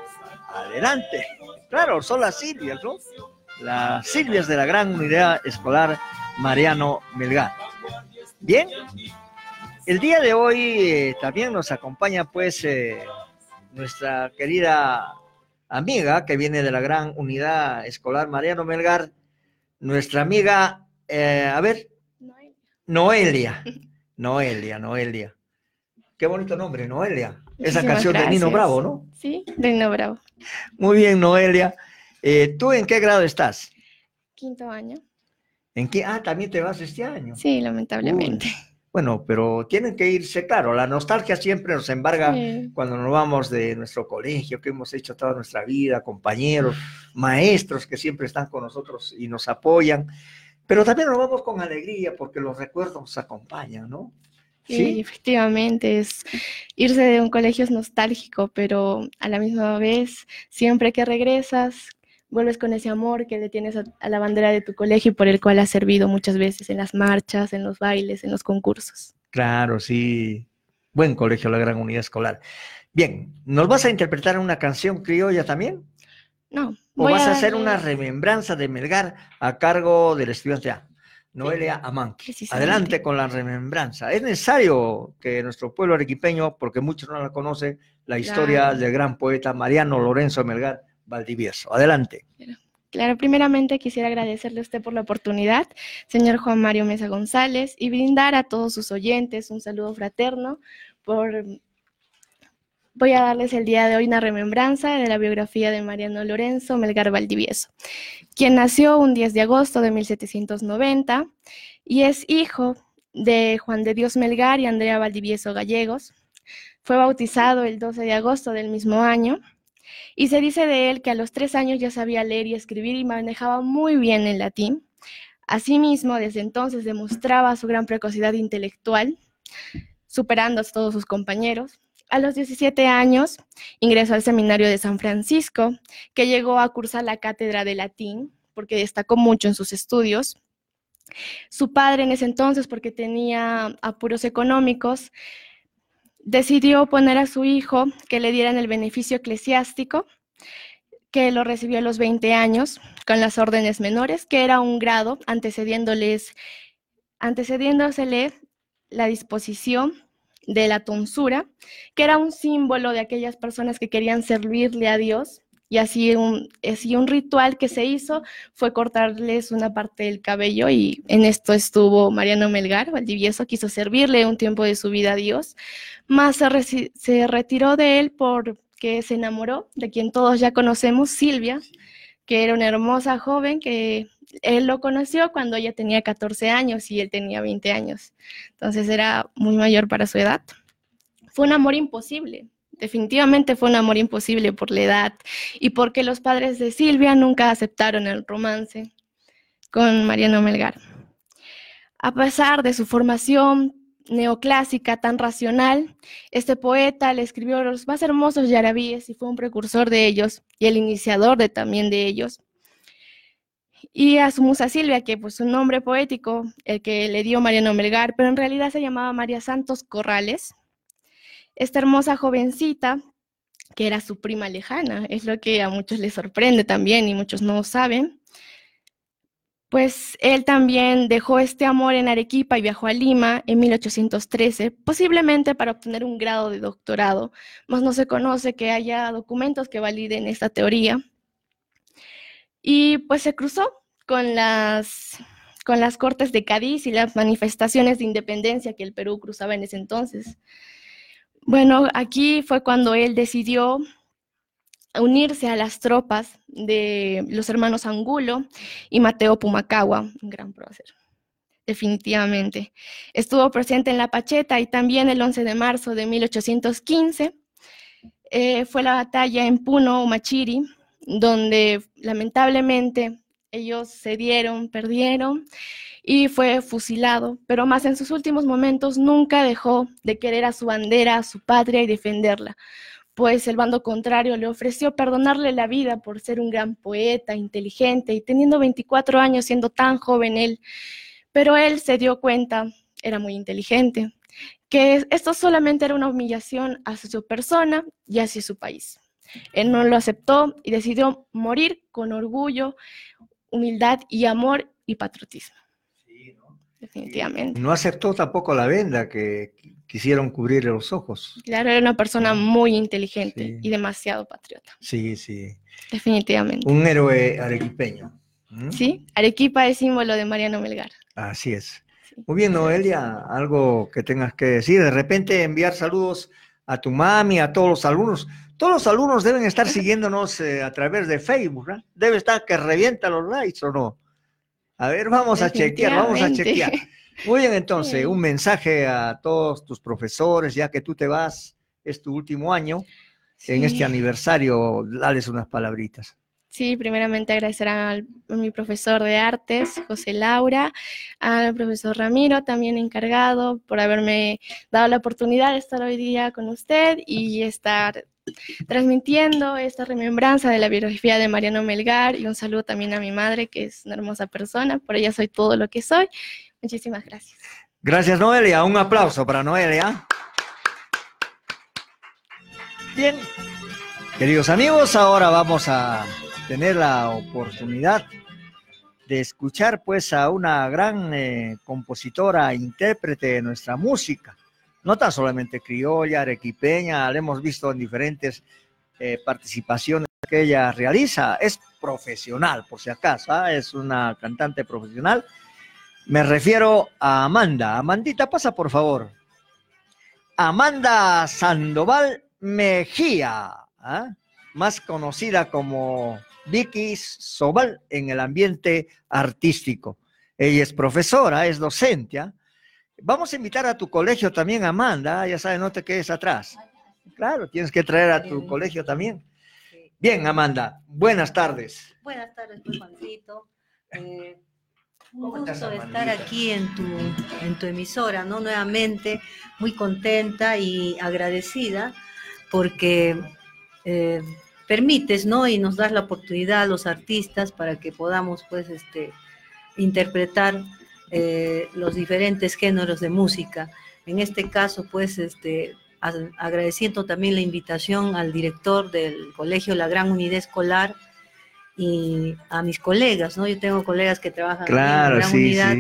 Adelante. Claro, son las Silvias, ¿no? Las Silvias de la Gran Unidad Escolar Mariano Melgar. Bien. El día de hoy eh, también nos acompaña pues eh, nuestra querida amiga que viene de la Gran Unidad Escolar Mariano Melgar, nuestra amiga, eh, a ver, Noelia. [LAUGHS] Noelia, Noelia. Qué bonito nombre, Noelia. Esa Muchísimas canción de Nino. Bravo, ¿no? Sí, de Nino Bravo. Muy bien, Noelia. Eh, ¿Tú en qué grado estás? Quinto año. ¿En qué? Ah, también te vas este año. Sí, lamentablemente. Bueno, pero tienen que irse, claro, la nostalgia siempre nos embarga Sí. cuando nos vamos de nuestro colegio, que hemos hecho toda nuestra vida, compañeros, maestros que siempre están con nosotros y nos apoyan, pero también nos vamos con alegría porque los recuerdos nos acompañan, ¿no? Sí, efectivamente, es irse de un colegio es nostálgico, pero a la misma vez, siempre que regresas, vuelves con ese amor que le tienes a, a la bandera de tu colegio y por el cual has servido muchas veces en las marchas, en los bailes, en los concursos. Claro, sí. Buen colegio, la Gran Unidad Escolar. Bien, ¿nos vas a interpretar una canción criolla también? No. ¿O vas a hacer una remembranza de Melgar a cargo del estudiante A? Noelia. Precisamente. Adelante con la remembranza. Es necesario que nuestro pueblo arequipeño, porque muchos no la conocen, la historia Claro. del gran poeta Mariano Lorenzo Melgar Valdivieso. Adelante. Claro, primeramente quisiera agradecerle a usted por la oportunidad, señor Juan Mario Mesa González, y brindar a todos sus oyentes un saludo fraterno por... Voy a darles el día de hoy una remembranza de la biografía de Mariano Lorenzo Melgar Valdivieso, quien nació un 10 de agosto de 1790 y es hijo de Juan de Dios Melgar y Andrea Valdivieso Gallegos. Fue bautizado el 12 de agosto del mismo año y se dice de él que a los tres años ya sabía leer y escribir y manejaba muy bien el latín. Asimismo, desde entonces demostraba su gran precocidad intelectual, superando a todos sus compañeros. A los 17 años ingresó al seminario de San Francisco, que llegó a cursar la cátedra de latín, porque destacó mucho en sus estudios. Su padre en ese entonces, porque tenía apuros económicos, decidió poner a su hijo que le dieran el beneficio eclesiástico, que lo recibió a los 20 años con las órdenes menores, que era un grado antecediéndoles, antecediéndosele la disposición de la tonsura, que era un símbolo de aquellas personas que querían servirle a Dios. Y así un, así un ritual que se hizo fue cortarles una parte del cabello y en esto estuvo Mariano Melgar, Valdivieso, quiso servirle un tiempo de su vida a Dios, más se, se retiró de él porque se enamoró de quien todos ya conocemos, Silvia, que era una hermosa joven que él lo conoció cuando ella tenía 14 años y él tenía 20 años. Entonces era muy mayor para su edad. Fue un amor imposible. Definitivamente fue un amor imposible por la edad y porque los padres de Silvia nunca aceptaron el romance con Mariano Melgar. A pesar de su formación neoclásica, tan racional. Este poeta le escribió los más hermosos yarabíes y fue un precursor de ellos y el iniciador de también de ellos. Y a su musa Silvia, que pues un nombre poético, el que le dio Mariano Melgar, pero en realidad se llamaba María Santos Corrales. Esta hermosa jovencita, que era su prima lejana, es lo que a muchos les sorprende también y muchos no saben pues él también dejó este amor en Arequipa y viajó a Lima en 1813, posiblemente para obtener un grado de doctorado, mas no se conoce que haya documentos que validen esta teoría. Y pues se cruzó con las, con las Cortes de Cádiz y las manifestaciones de independencia que el Perú cruzaba en ese entonces. Bueno, aquí fue cuando él decidió unirse a las tropas de los hermanos Angulo y Mateo Pumacagua, un gran prócer, definitivamente. Estuvo presente en La Pacheta y también el 11 de marzo de 1815 eh, fue la batalla en Puno, Machiri, donde lamentablemente ellos cedieron, perdieron y fue fusilado, pero más en sus últimos momentos nunca dejó de querer a su bandera, a su patria y defenderla pues el bando contrario le ofreció perdonarle la vida por ser un gran poeta, inteligente y teniendo 24 años siendo tan joven él. Pero él se dio cuenta, era muy inteligente, que esto solamente era una humillación hacia su persona y hacia su país. Él no lo aceptó y decidió morir con orgullo, humildad y amor y patriotismo. Definitivamente. No aceptó tampoco la venda que quisieron cubrirle los ojos. Claro, era una persona muy inteligente y demasiado patriota. Sí, sí. Definitivamente. Un héroe arequipeño. ¿Mm? Sí, Arequipa es símbolo de Mariano Melgar. Así es. Muy bien, Noelia, algo que tengas que decir. De repente enviar saludos a tu mami, a todos los alumnos. Todos los alumnos deben estar siguiéndonos eh, a través de Facebook, ¿no? Debe estar que revienta los likes o no. A ver, vamos a chequear, vamos a chequear. Muy bien, entonces, un mensaje a todos tus profesores, ya que tú te vas, es tu último año, en este aniversario, dales unas palabritas. Sí, primeramente agradecer a mi profesor de artes, José Laura, al profesor Ramiro, también encargado, por haberme dado la oportunidad de estar hoy día con usted y estar transmitiendo esta remembranza de la biografía de Mariano Melgar y un saludo también a mi madre, que es una hermosa persona, por ella soy todo lo que soy. Muchísimas gracias. Gracias, Noelia. Un aplauso para Noelia. Bien, queridos amigos, ahora vamos a tener la oportunidad de escuchar pues a una gran eh, compositora, intérprete de nuestra música no tan solamente criolla, arequipeña, la hemos visto en diferentes eh, participaciones que ella realiza, es profesional, por si acaso, ¿ah? es una cantante profesional. Me refiero a Amanda. Amandita, pasa por favor. Amanda Sandoval Mejía, ¿ah? más conocida como Vicky Sobal en el ambiente artístico. Ella es profesora, es docente, ¿ah? Vamos a invitar a tu colegio también, Amanda, ya sabes, no te quedes atrás. Claro, tienes que traer a tu colegio también. Bien, Amanda, buenas tardes. Buenas tardes, pues, Juancito. Eh, un gusto estar aquí en tu, en tu emisora, ¿no? Nuevamente, muy contenta y agradecida porque eh, permites, ¿no? Y nos das la oportunidad a los artistas para que podamos, pues, este, interpretar eh, los diferentes géneros de música. En este caso, pues, este, agradeciendo también la invitación al director del colegio La Gran Unidad Escolar y a mis colegas, ¿no? Yo tengo colegas que trabajan en la Gran Unidad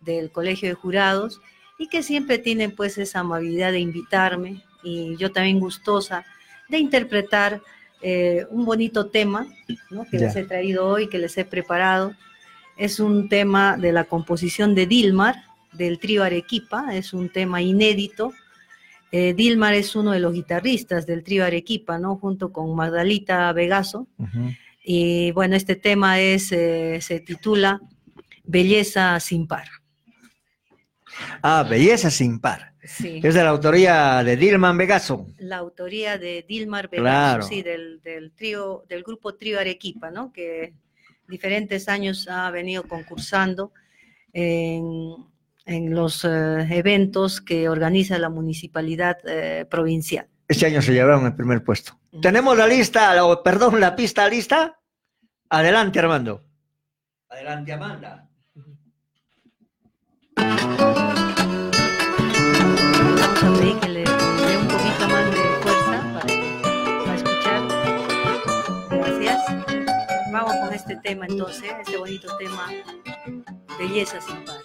del Colegio de Jurados y que siempre tienen pues esa amabilidad de invitarme y yo también gustosa de interpretar eh, un bonito tema que les he traído hoy, que les he preparado es un tema de la composición de Dilmar, del trío Arequipa, es un tema inédito. Eh, Dilmar es uno de los guitarristas del trío Arequipa, ¿no? Junto con Magdalita Vegaso. Y bueno, este tema es, eh, se titula Belleza sin par. Ah, Belleza sin par. Sí. Es de la autoría de Dilmar Vegaso. La autoría de Dilmar Vegaso, sí, del, del, trío, del grupo Trío Arequipa, ¿no? Que diferentes años ha venido concursando en, en los eh, eventos que organiza la municipalidad eh, provincial. Este año se llevaron el primer puesto. ¿Tenemos la lista, la- o, perdón, la pista lista? Adelante, Armando. Adelante, Amanda. Vamos a este tema entonces, este bonito tema, Belleza sin par.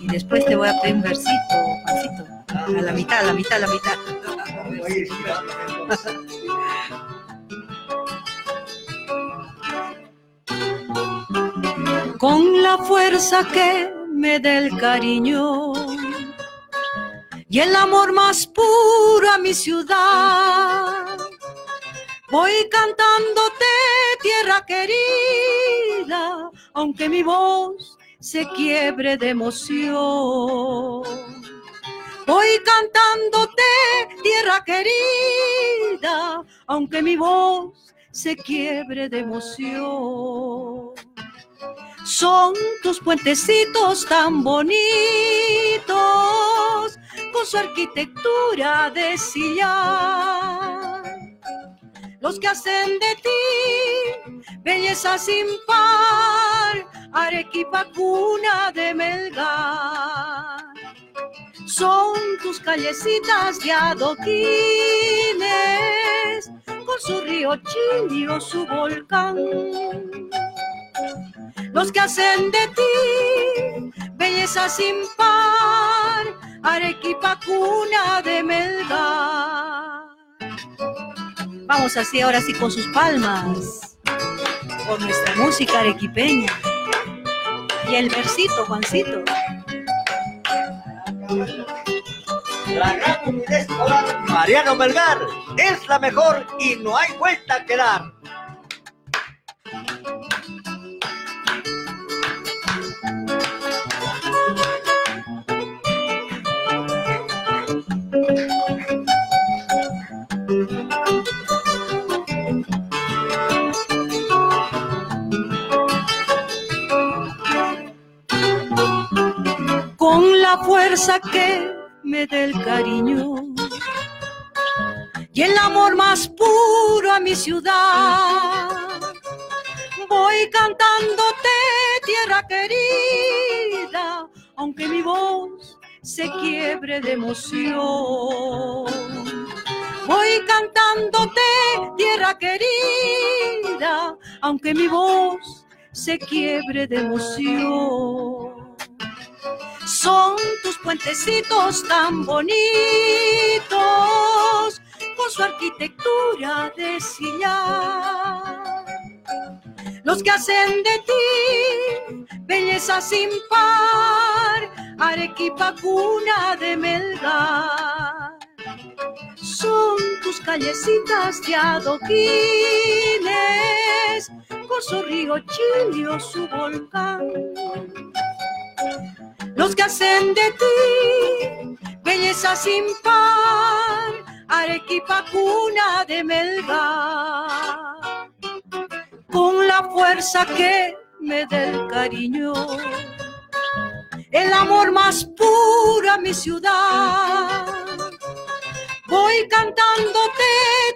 Y después te voy a pedir un versito, Juancito. A la mitad, a la mitad, a la mitad. Con la fuerza que me dé el cariño y el amor más puro a mi ciudad. Voy cantándote, tierra querida, aunque mi voz se quiebre de emoción. Voy cantándote, tierra querida, aunque mi voz se quiebre de emoción. Son tus puentecitos tan bonitos, con su arquitectura de sillar, los que hacen de ti belleza sin par, Arequipa cuna de Melgar. Son tus callecitas de adoquines, con su río Chilio, su volcán. Los que hacen de ti belleza sin par, Arequipa cuna de Melgar. Vamos así ahora sí con sus palmas, con nuestra música arequipeña. Y el versito, Juancito. Mariano Melgar es la mejor y no hay vuelta que dar. Fuerza que me dé cariño y el amor más puro a mi ciudad. Voy cantándote, tierra querida, aunque mi voz se quiebre de emoción. Voy cantándote, tierra querida, aunque mi voz se quiebre de emoción. Son tus puentecitos tan bonitos, con su arquitectura de sillar. Los que hacen de ti belleza sin par, Arequipa cuna de Melgar. Son tus callecitas de adoquines, con su río Chilio, su volcán los que hacen de ti belleza sin par, Arequipa cuna de Melgar. Con la fuerza que me dé el cariño, el amor más puro a mi ciudad. Voy cantándote,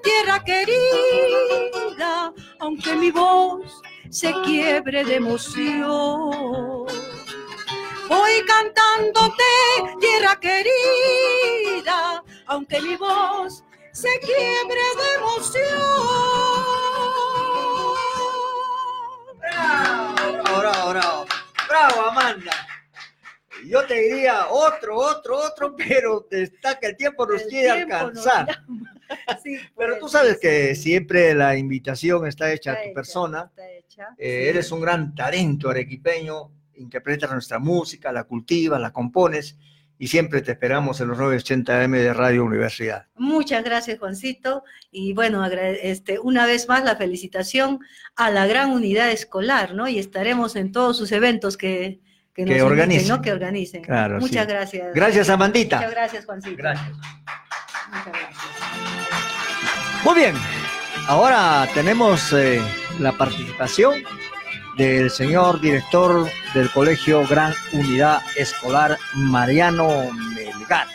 tierra querida, aunque mi voz se quiebre de emoción. Voy cantándote, tierra querida, aunque mi voz se quiebre de emoción. Bravo, bravo, bravo. Bravo, Amanda. Yo te diría otro, otro, otro, pero está que el tiempo nos quiere tiempo alcanzar. [LAUGHS] Pero tú sabes que siempre la invitación está hecha a tu hecha, persona. está hecha, Eh, sí. Eres un gran talento arequipeño, interpretas nuestra música, la cultivas, la compones y siempre te esperamos en los 980 M de Radio Universidad. Muchas gracias, Juancito. Y bueno, este, una vez más la felicitación a la gran unidad escolar, ¿no? Y estaremos en todos sus eventos que, que, Que nos inviten, organicen. ¿no? Que organicen. Claro, Muchas sí. gracias. Gracias, Amandita. Muchas gracias, Juancito. Gracias. Muchas gracias. Muy bien, ahora tenemos eh, la participación del señor director del Colegio Gran Unidad Escolar Mariano Melgar,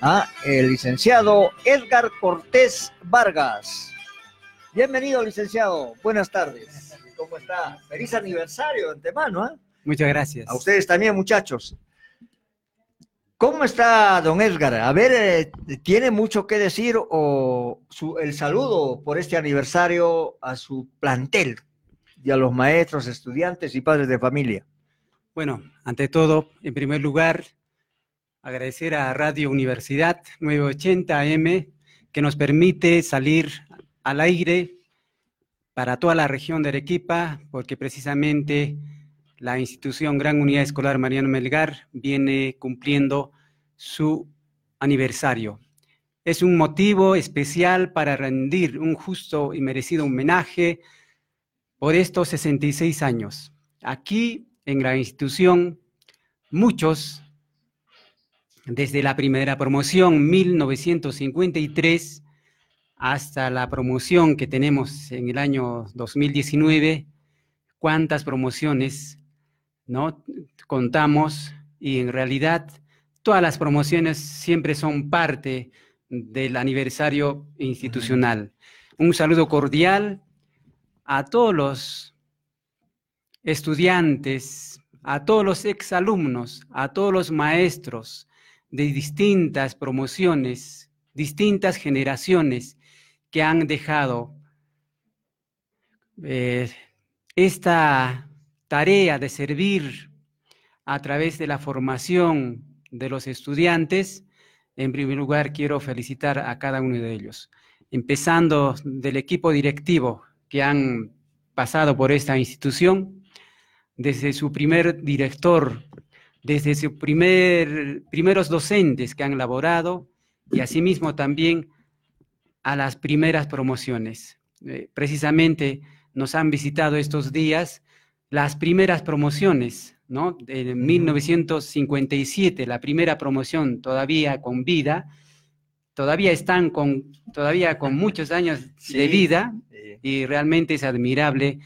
¿ah? el licenciado Edgar Cortés Vargas. Bienvenido, licenciado. Buenas tardes. ¿Cómo está? Feliz aniversario de antemano. ¿ah? Muchas gracias. A ustedes también, muchachos. ¿Cómo está don Edgar? A ver, eh, ¿tiene mucho que decir o su- el saludo por este aniversario a su plantel y a los maestros, estudiantes y padres de familia? Bueno, ante todo, en primer lugar, agradecer a Radio Universidad 980 AM que nos permite salir al aire para toda la región de Arequipa, porque precisamente la institución Gran Unidad Escolar Mariano Melgar viene cumpliendo su aniversario. Es un motivo especial para rendir un justo y merecido homenaje por estos 66 años. Aquí en la institución, muchos, desde la primera promoción 1953 hasta la promoción que tenemos en el año 2019, cuántas promociones no contamos y en realidad todas las promociones siempre son parte del aniversario institucional. Un saludo cordial a todos los estudiantes, a todos los exalumnos, a todos los maestros de distintas promociones, distintas generaciones que han dejado eh, esta tarea de servir a través de la formación de los estudiantes. En primer lugar, quiero felicitar a cada uno de ellos, empezando del equipo directivo que han pasado por esta institución, desde su primer director, desde sus primer, primeros docentes que han laborado y asimismo también a las primeras promociones. Eh, precisamente nos han visitado estos días las primeras promociones, ¿no? De 1957, la primera promoción todavía con vida, todavía están con, todavía con muchos años de vida y realmente es admirable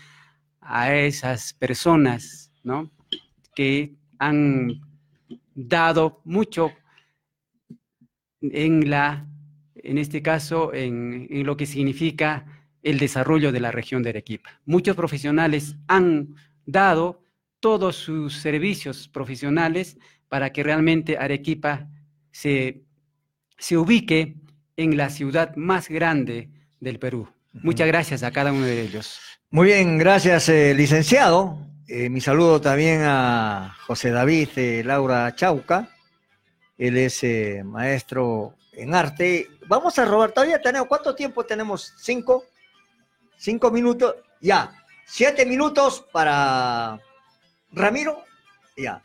a esas personas, ¿no? Que han dado mucho en la, en este caso, en, en lo que significa el desarrollo de la región de Arequipa. Muchos profesionales han dado todos sus servicios profesionales para que realmente Arequipa se, se ubique en la ciudad más grande del Perú. Muchas gracias a cada uno de ellos. Muy bien, gracias, eh, licenciado. Eh, mi saludo también a José David eh, Laura Chauca. Él es maestro en arte. Vamos a robar, todavía tenemos, ¿cuánto tiempo tenemos? ¿Cinco? ¿Cinco minutos? Ya. Siete minutos para Ramiro. Ya.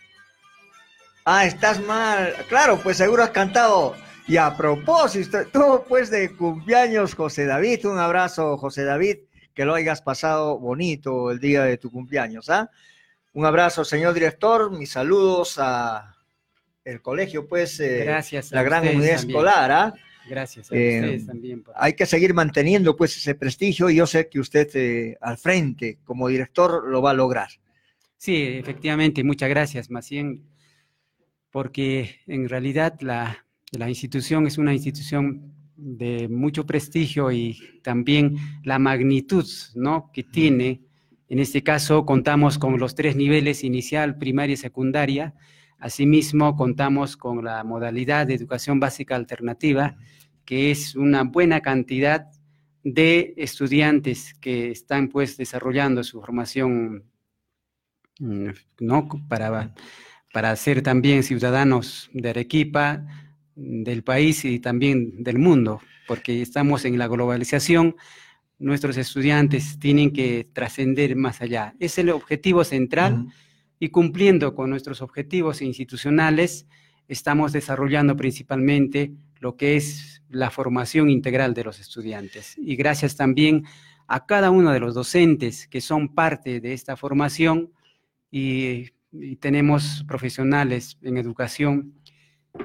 Ah, estás mal. Claro, pues seguro has cantado. Y a propósito, tú pues de cumpleaños, José David. Un abrazo, José David. Que lo hayas pasado bonito el día de tu cumpleaños. ¿ah? Un abrazo, señor director. Mis saludos a el colegio, pues, eh, Gracias la gran unidad también. escolar. ¿ah? Gracias a Eh, ustedes también. por- Hay que seguir manteniendo pues ese prestigio y yo sé que usted eh, al frente como director lo va a lograr. Sí, efectivamente, muchas gracias, más bien, porque en realidad la, la institución es una institución de mucho prestigio y también la magnitud ¿no? que tiene. En este caso, contamos con los tres niveles, inicial, primaria y secundaria. Asimismo, contamos con la modalidad de educación básica alternativa, que es una buena cantidad de estudiantes que están pues desarrollando su formación mm, ¿no? para, para ser también ciudadanos de Arequipa, del país y también del mundo, porque estamos en la globalización, nuestros estudiantes tienen que trascender más allá. Es el objetivo central y cumpliendo con nuestros objetivos institucionales, estamos desarrollando principalmente lo que es la formación integral de los estudiantes. Y gracias también a cada uno de los docentes que son parte de esta formación y y tenemos profesionales en educación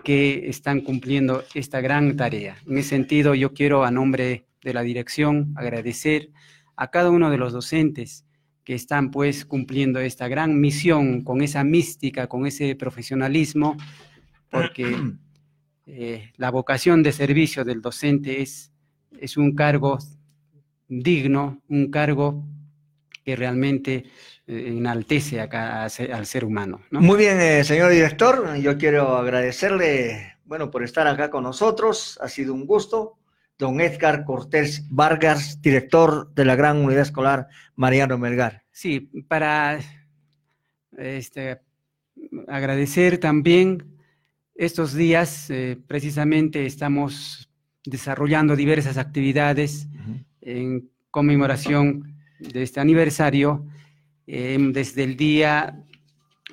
que están cumpliendo esta gran tarea. En ese sentido, yo quiero a nombre de la dirección agradecer a cada uno de los docentes que están pues cumpliendo esta gran misión con esa mística, con ese profesionalismo, porque eh, la vocación de servicio del docente es, es un cargo digno, un cargo que realmente enaltece acá al ser humano. ¿no? Muy bien, eh, señor director, yo quiero agradecerle, bueno, por estar acá con nosotros, ha sido un gusto. Don Edgar Cortés Vargas, director de la Gran Unidad Escolar Mariano Melgar. Sí, para este, agradecer también estos días, eh, precisamente estamos desarrollando diversas actividades en conmemoración de este aniversario Em, desde el día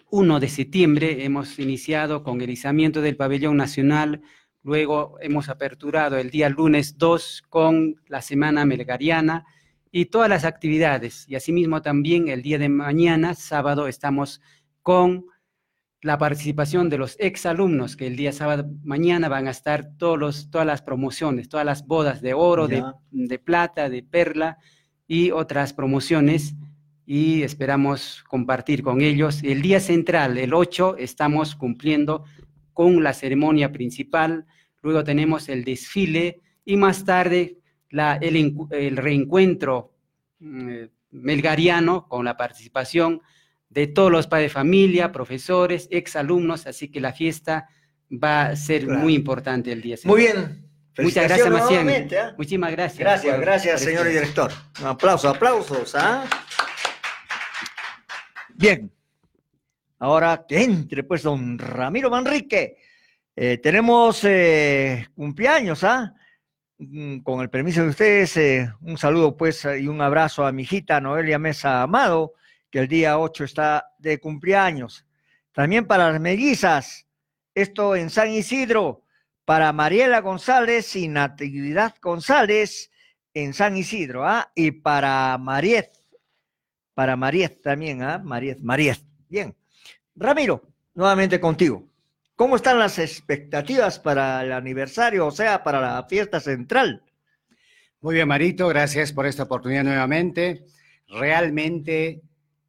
1 de septiembre hemos iniciado con el izamiento del pabellón nacional, luego hemos aperturado el día lunes 2 con la Semana Melgariana y todas las actividades. Y asimismo también el día de mañana, sábado, estamos con la participación de los exalumnos, que el día sábado mañana van a estar todos los, todas las promociones, todas las bodas de oro, de, de plata, de perla y otras promociones y esperamos compartir con ellos. El día central, el 8, estamos cumpliendo con la ceremonia principal, luego tenemos el desfile y más tarde la, el, el, reencuentro mm, melgariano con la participación de todos los padres de familia, profesores, exalumnos, así que la fiesta va a ser muy importante el día central. Muy bien. Muchas gracias, Macián. ¿eh? Muchísimas gracias. Gracias, gracias, señor director. Un aplauso, aplausos. ¿ah? Bien, ahora que entre pues don Ramiro Manrique. Eh, tenemos eh, cumpleaños, ¿ah? Mm, Con el permiso de ustedes, eh, un saludo pues y un abrazo a mi hijita Noelia Mesa Amado, que el día 8 está de cumpleaños. También para las mellizas, esto en San Isidro, para Mariela González y Natividad González en San Isidro, ¿ah? Y para Mariet para Mariet también, ¿ah? Mariet, Mariet. Bien. Ramiro, nuevamente contigo. ¿Cómo están las expectativas para el aniversario, o sea, para la fiesta central? Muy bien, Marito, gracias por esta oportunidad nuevamente. Realmente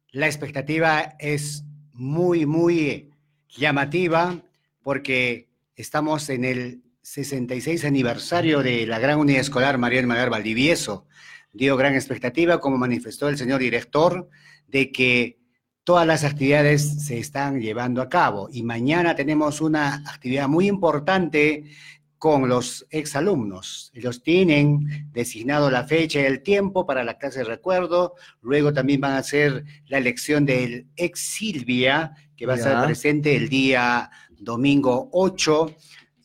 la expectativa es muy, muy llamativa porque estamos en el 66 aniversario de la Gran Unidad Escolar María Magar Valdivieso dio gran expectativa, como manifestó el señor director, de que todas las actividades se están llevando a cabo. Y mañana tenemos una actividad muy importante con los exalumnos. Ellos tienen designado la fecha y el tiempo para la clase de recuerdo. Luego también van a hacer la elección del ex Silvia, que va a estar presente el día domingo 8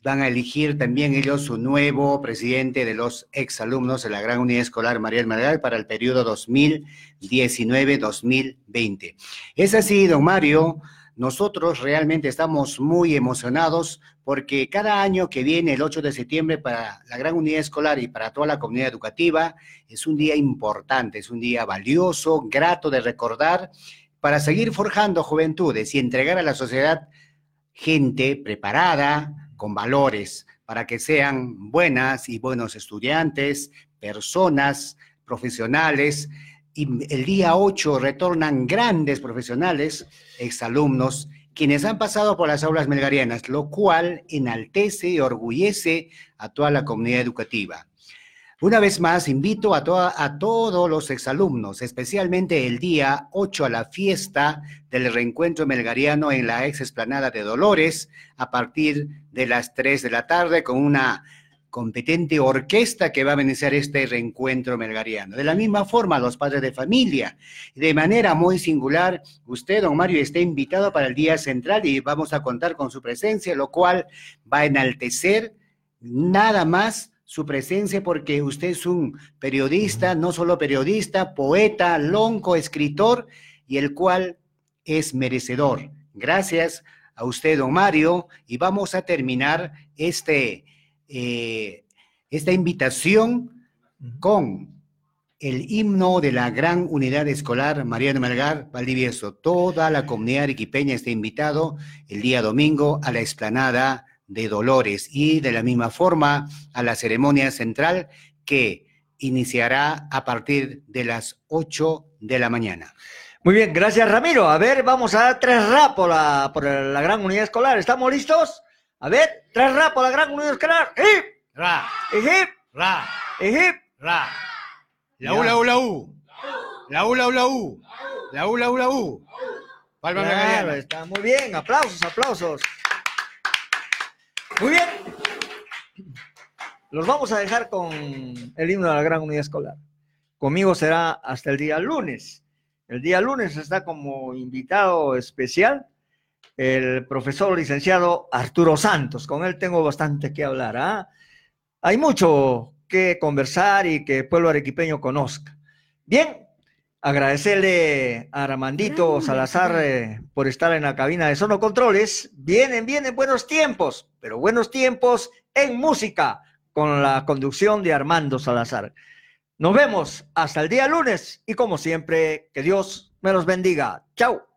van a elegir también ellos su nuevo presidente de los exalumnos de la Gran Unidad Escolar Mariel Margal para el periodo 2019-2020. Es así, don Mario, nosotros realmente estamos muy emocionados porque cada año que viene el 8 de septiembre para la Gran Unidad Escolar y para toda la comunidad educativa es un día importante, es un día valioso, grato de recordar para seguir forjando juventudes y entregar a la sociedad gente preparada, con valores, para que sean buenas y buenos estudiantes, personas, profesionales. Y el día 8 retornan grandes profesionales, exalumnos, quienes han pasado por las aulas melgarianas, lo cual enaltece y orgullece a toda la comunidad educativa. Una vez más, invito a, a todos los exalumnos, especialmente el día 8 a la fiesta del reencuentro melgariano en la ex esplanada de Dolores, a partir de las 3 de la tarde, con una competente orquesta que va a vencer este reencuentro melgariano. De la misma forma, los padres de familia. De manera muy singular, usted, don Mario, está invitado para el día central y vamos a contar con su presencia, lo cual va a enaltecer nada más su presencia porque usted es un periodista, no solo periodista, poeta, lonco, escritor, y el cual es merecedor. Gracias a usted, don Mario, y vamos a terminar este, eh, esta invitación con el himno de la gran unidad escolar Mariano Melgar Valdivieso. Toda la comunidad arequipeña está invitado el día domingo a la explanada de Dolores y de la misma forma a la ceremonia central que iniciará a partir de las 8 de la mañana. Muy bien, gracias Ramiro. A ver, vamos a dar tres rap por la, por la gran unidad escolar. ¿Estamos listos? A ver, tres rap por la gran unidad escolar. ¡Hip! Ra. ¡Hip! Ra. ¡Hip! Ra. La U, la U, la U. La U, la U, la U. La U, la U, la U. Palma Claro, está muy bien. Aplausos, aplausos. Muy bien. Los vamos a dejar con el himno de la gran unidad escolar. Conmigo será hasta el día lunes. El día lunes está como invitado especial el profesor licenciado Arturo Santos. Con él tengo bastante que hablar. ¿ah? Hay mucho que conversar y que el pueblo arequipeño conozca. Bien, agradecerle a Armandito Salazar eh, por estar en la cabina de Sonocontroles. Vienen, vienen buenos tiempos, pero buenos tiempos en música con la conducción de Armando Salazar. Nos vemos hasta el día lunes y como siempre, que Dios me los bendiga. Chao.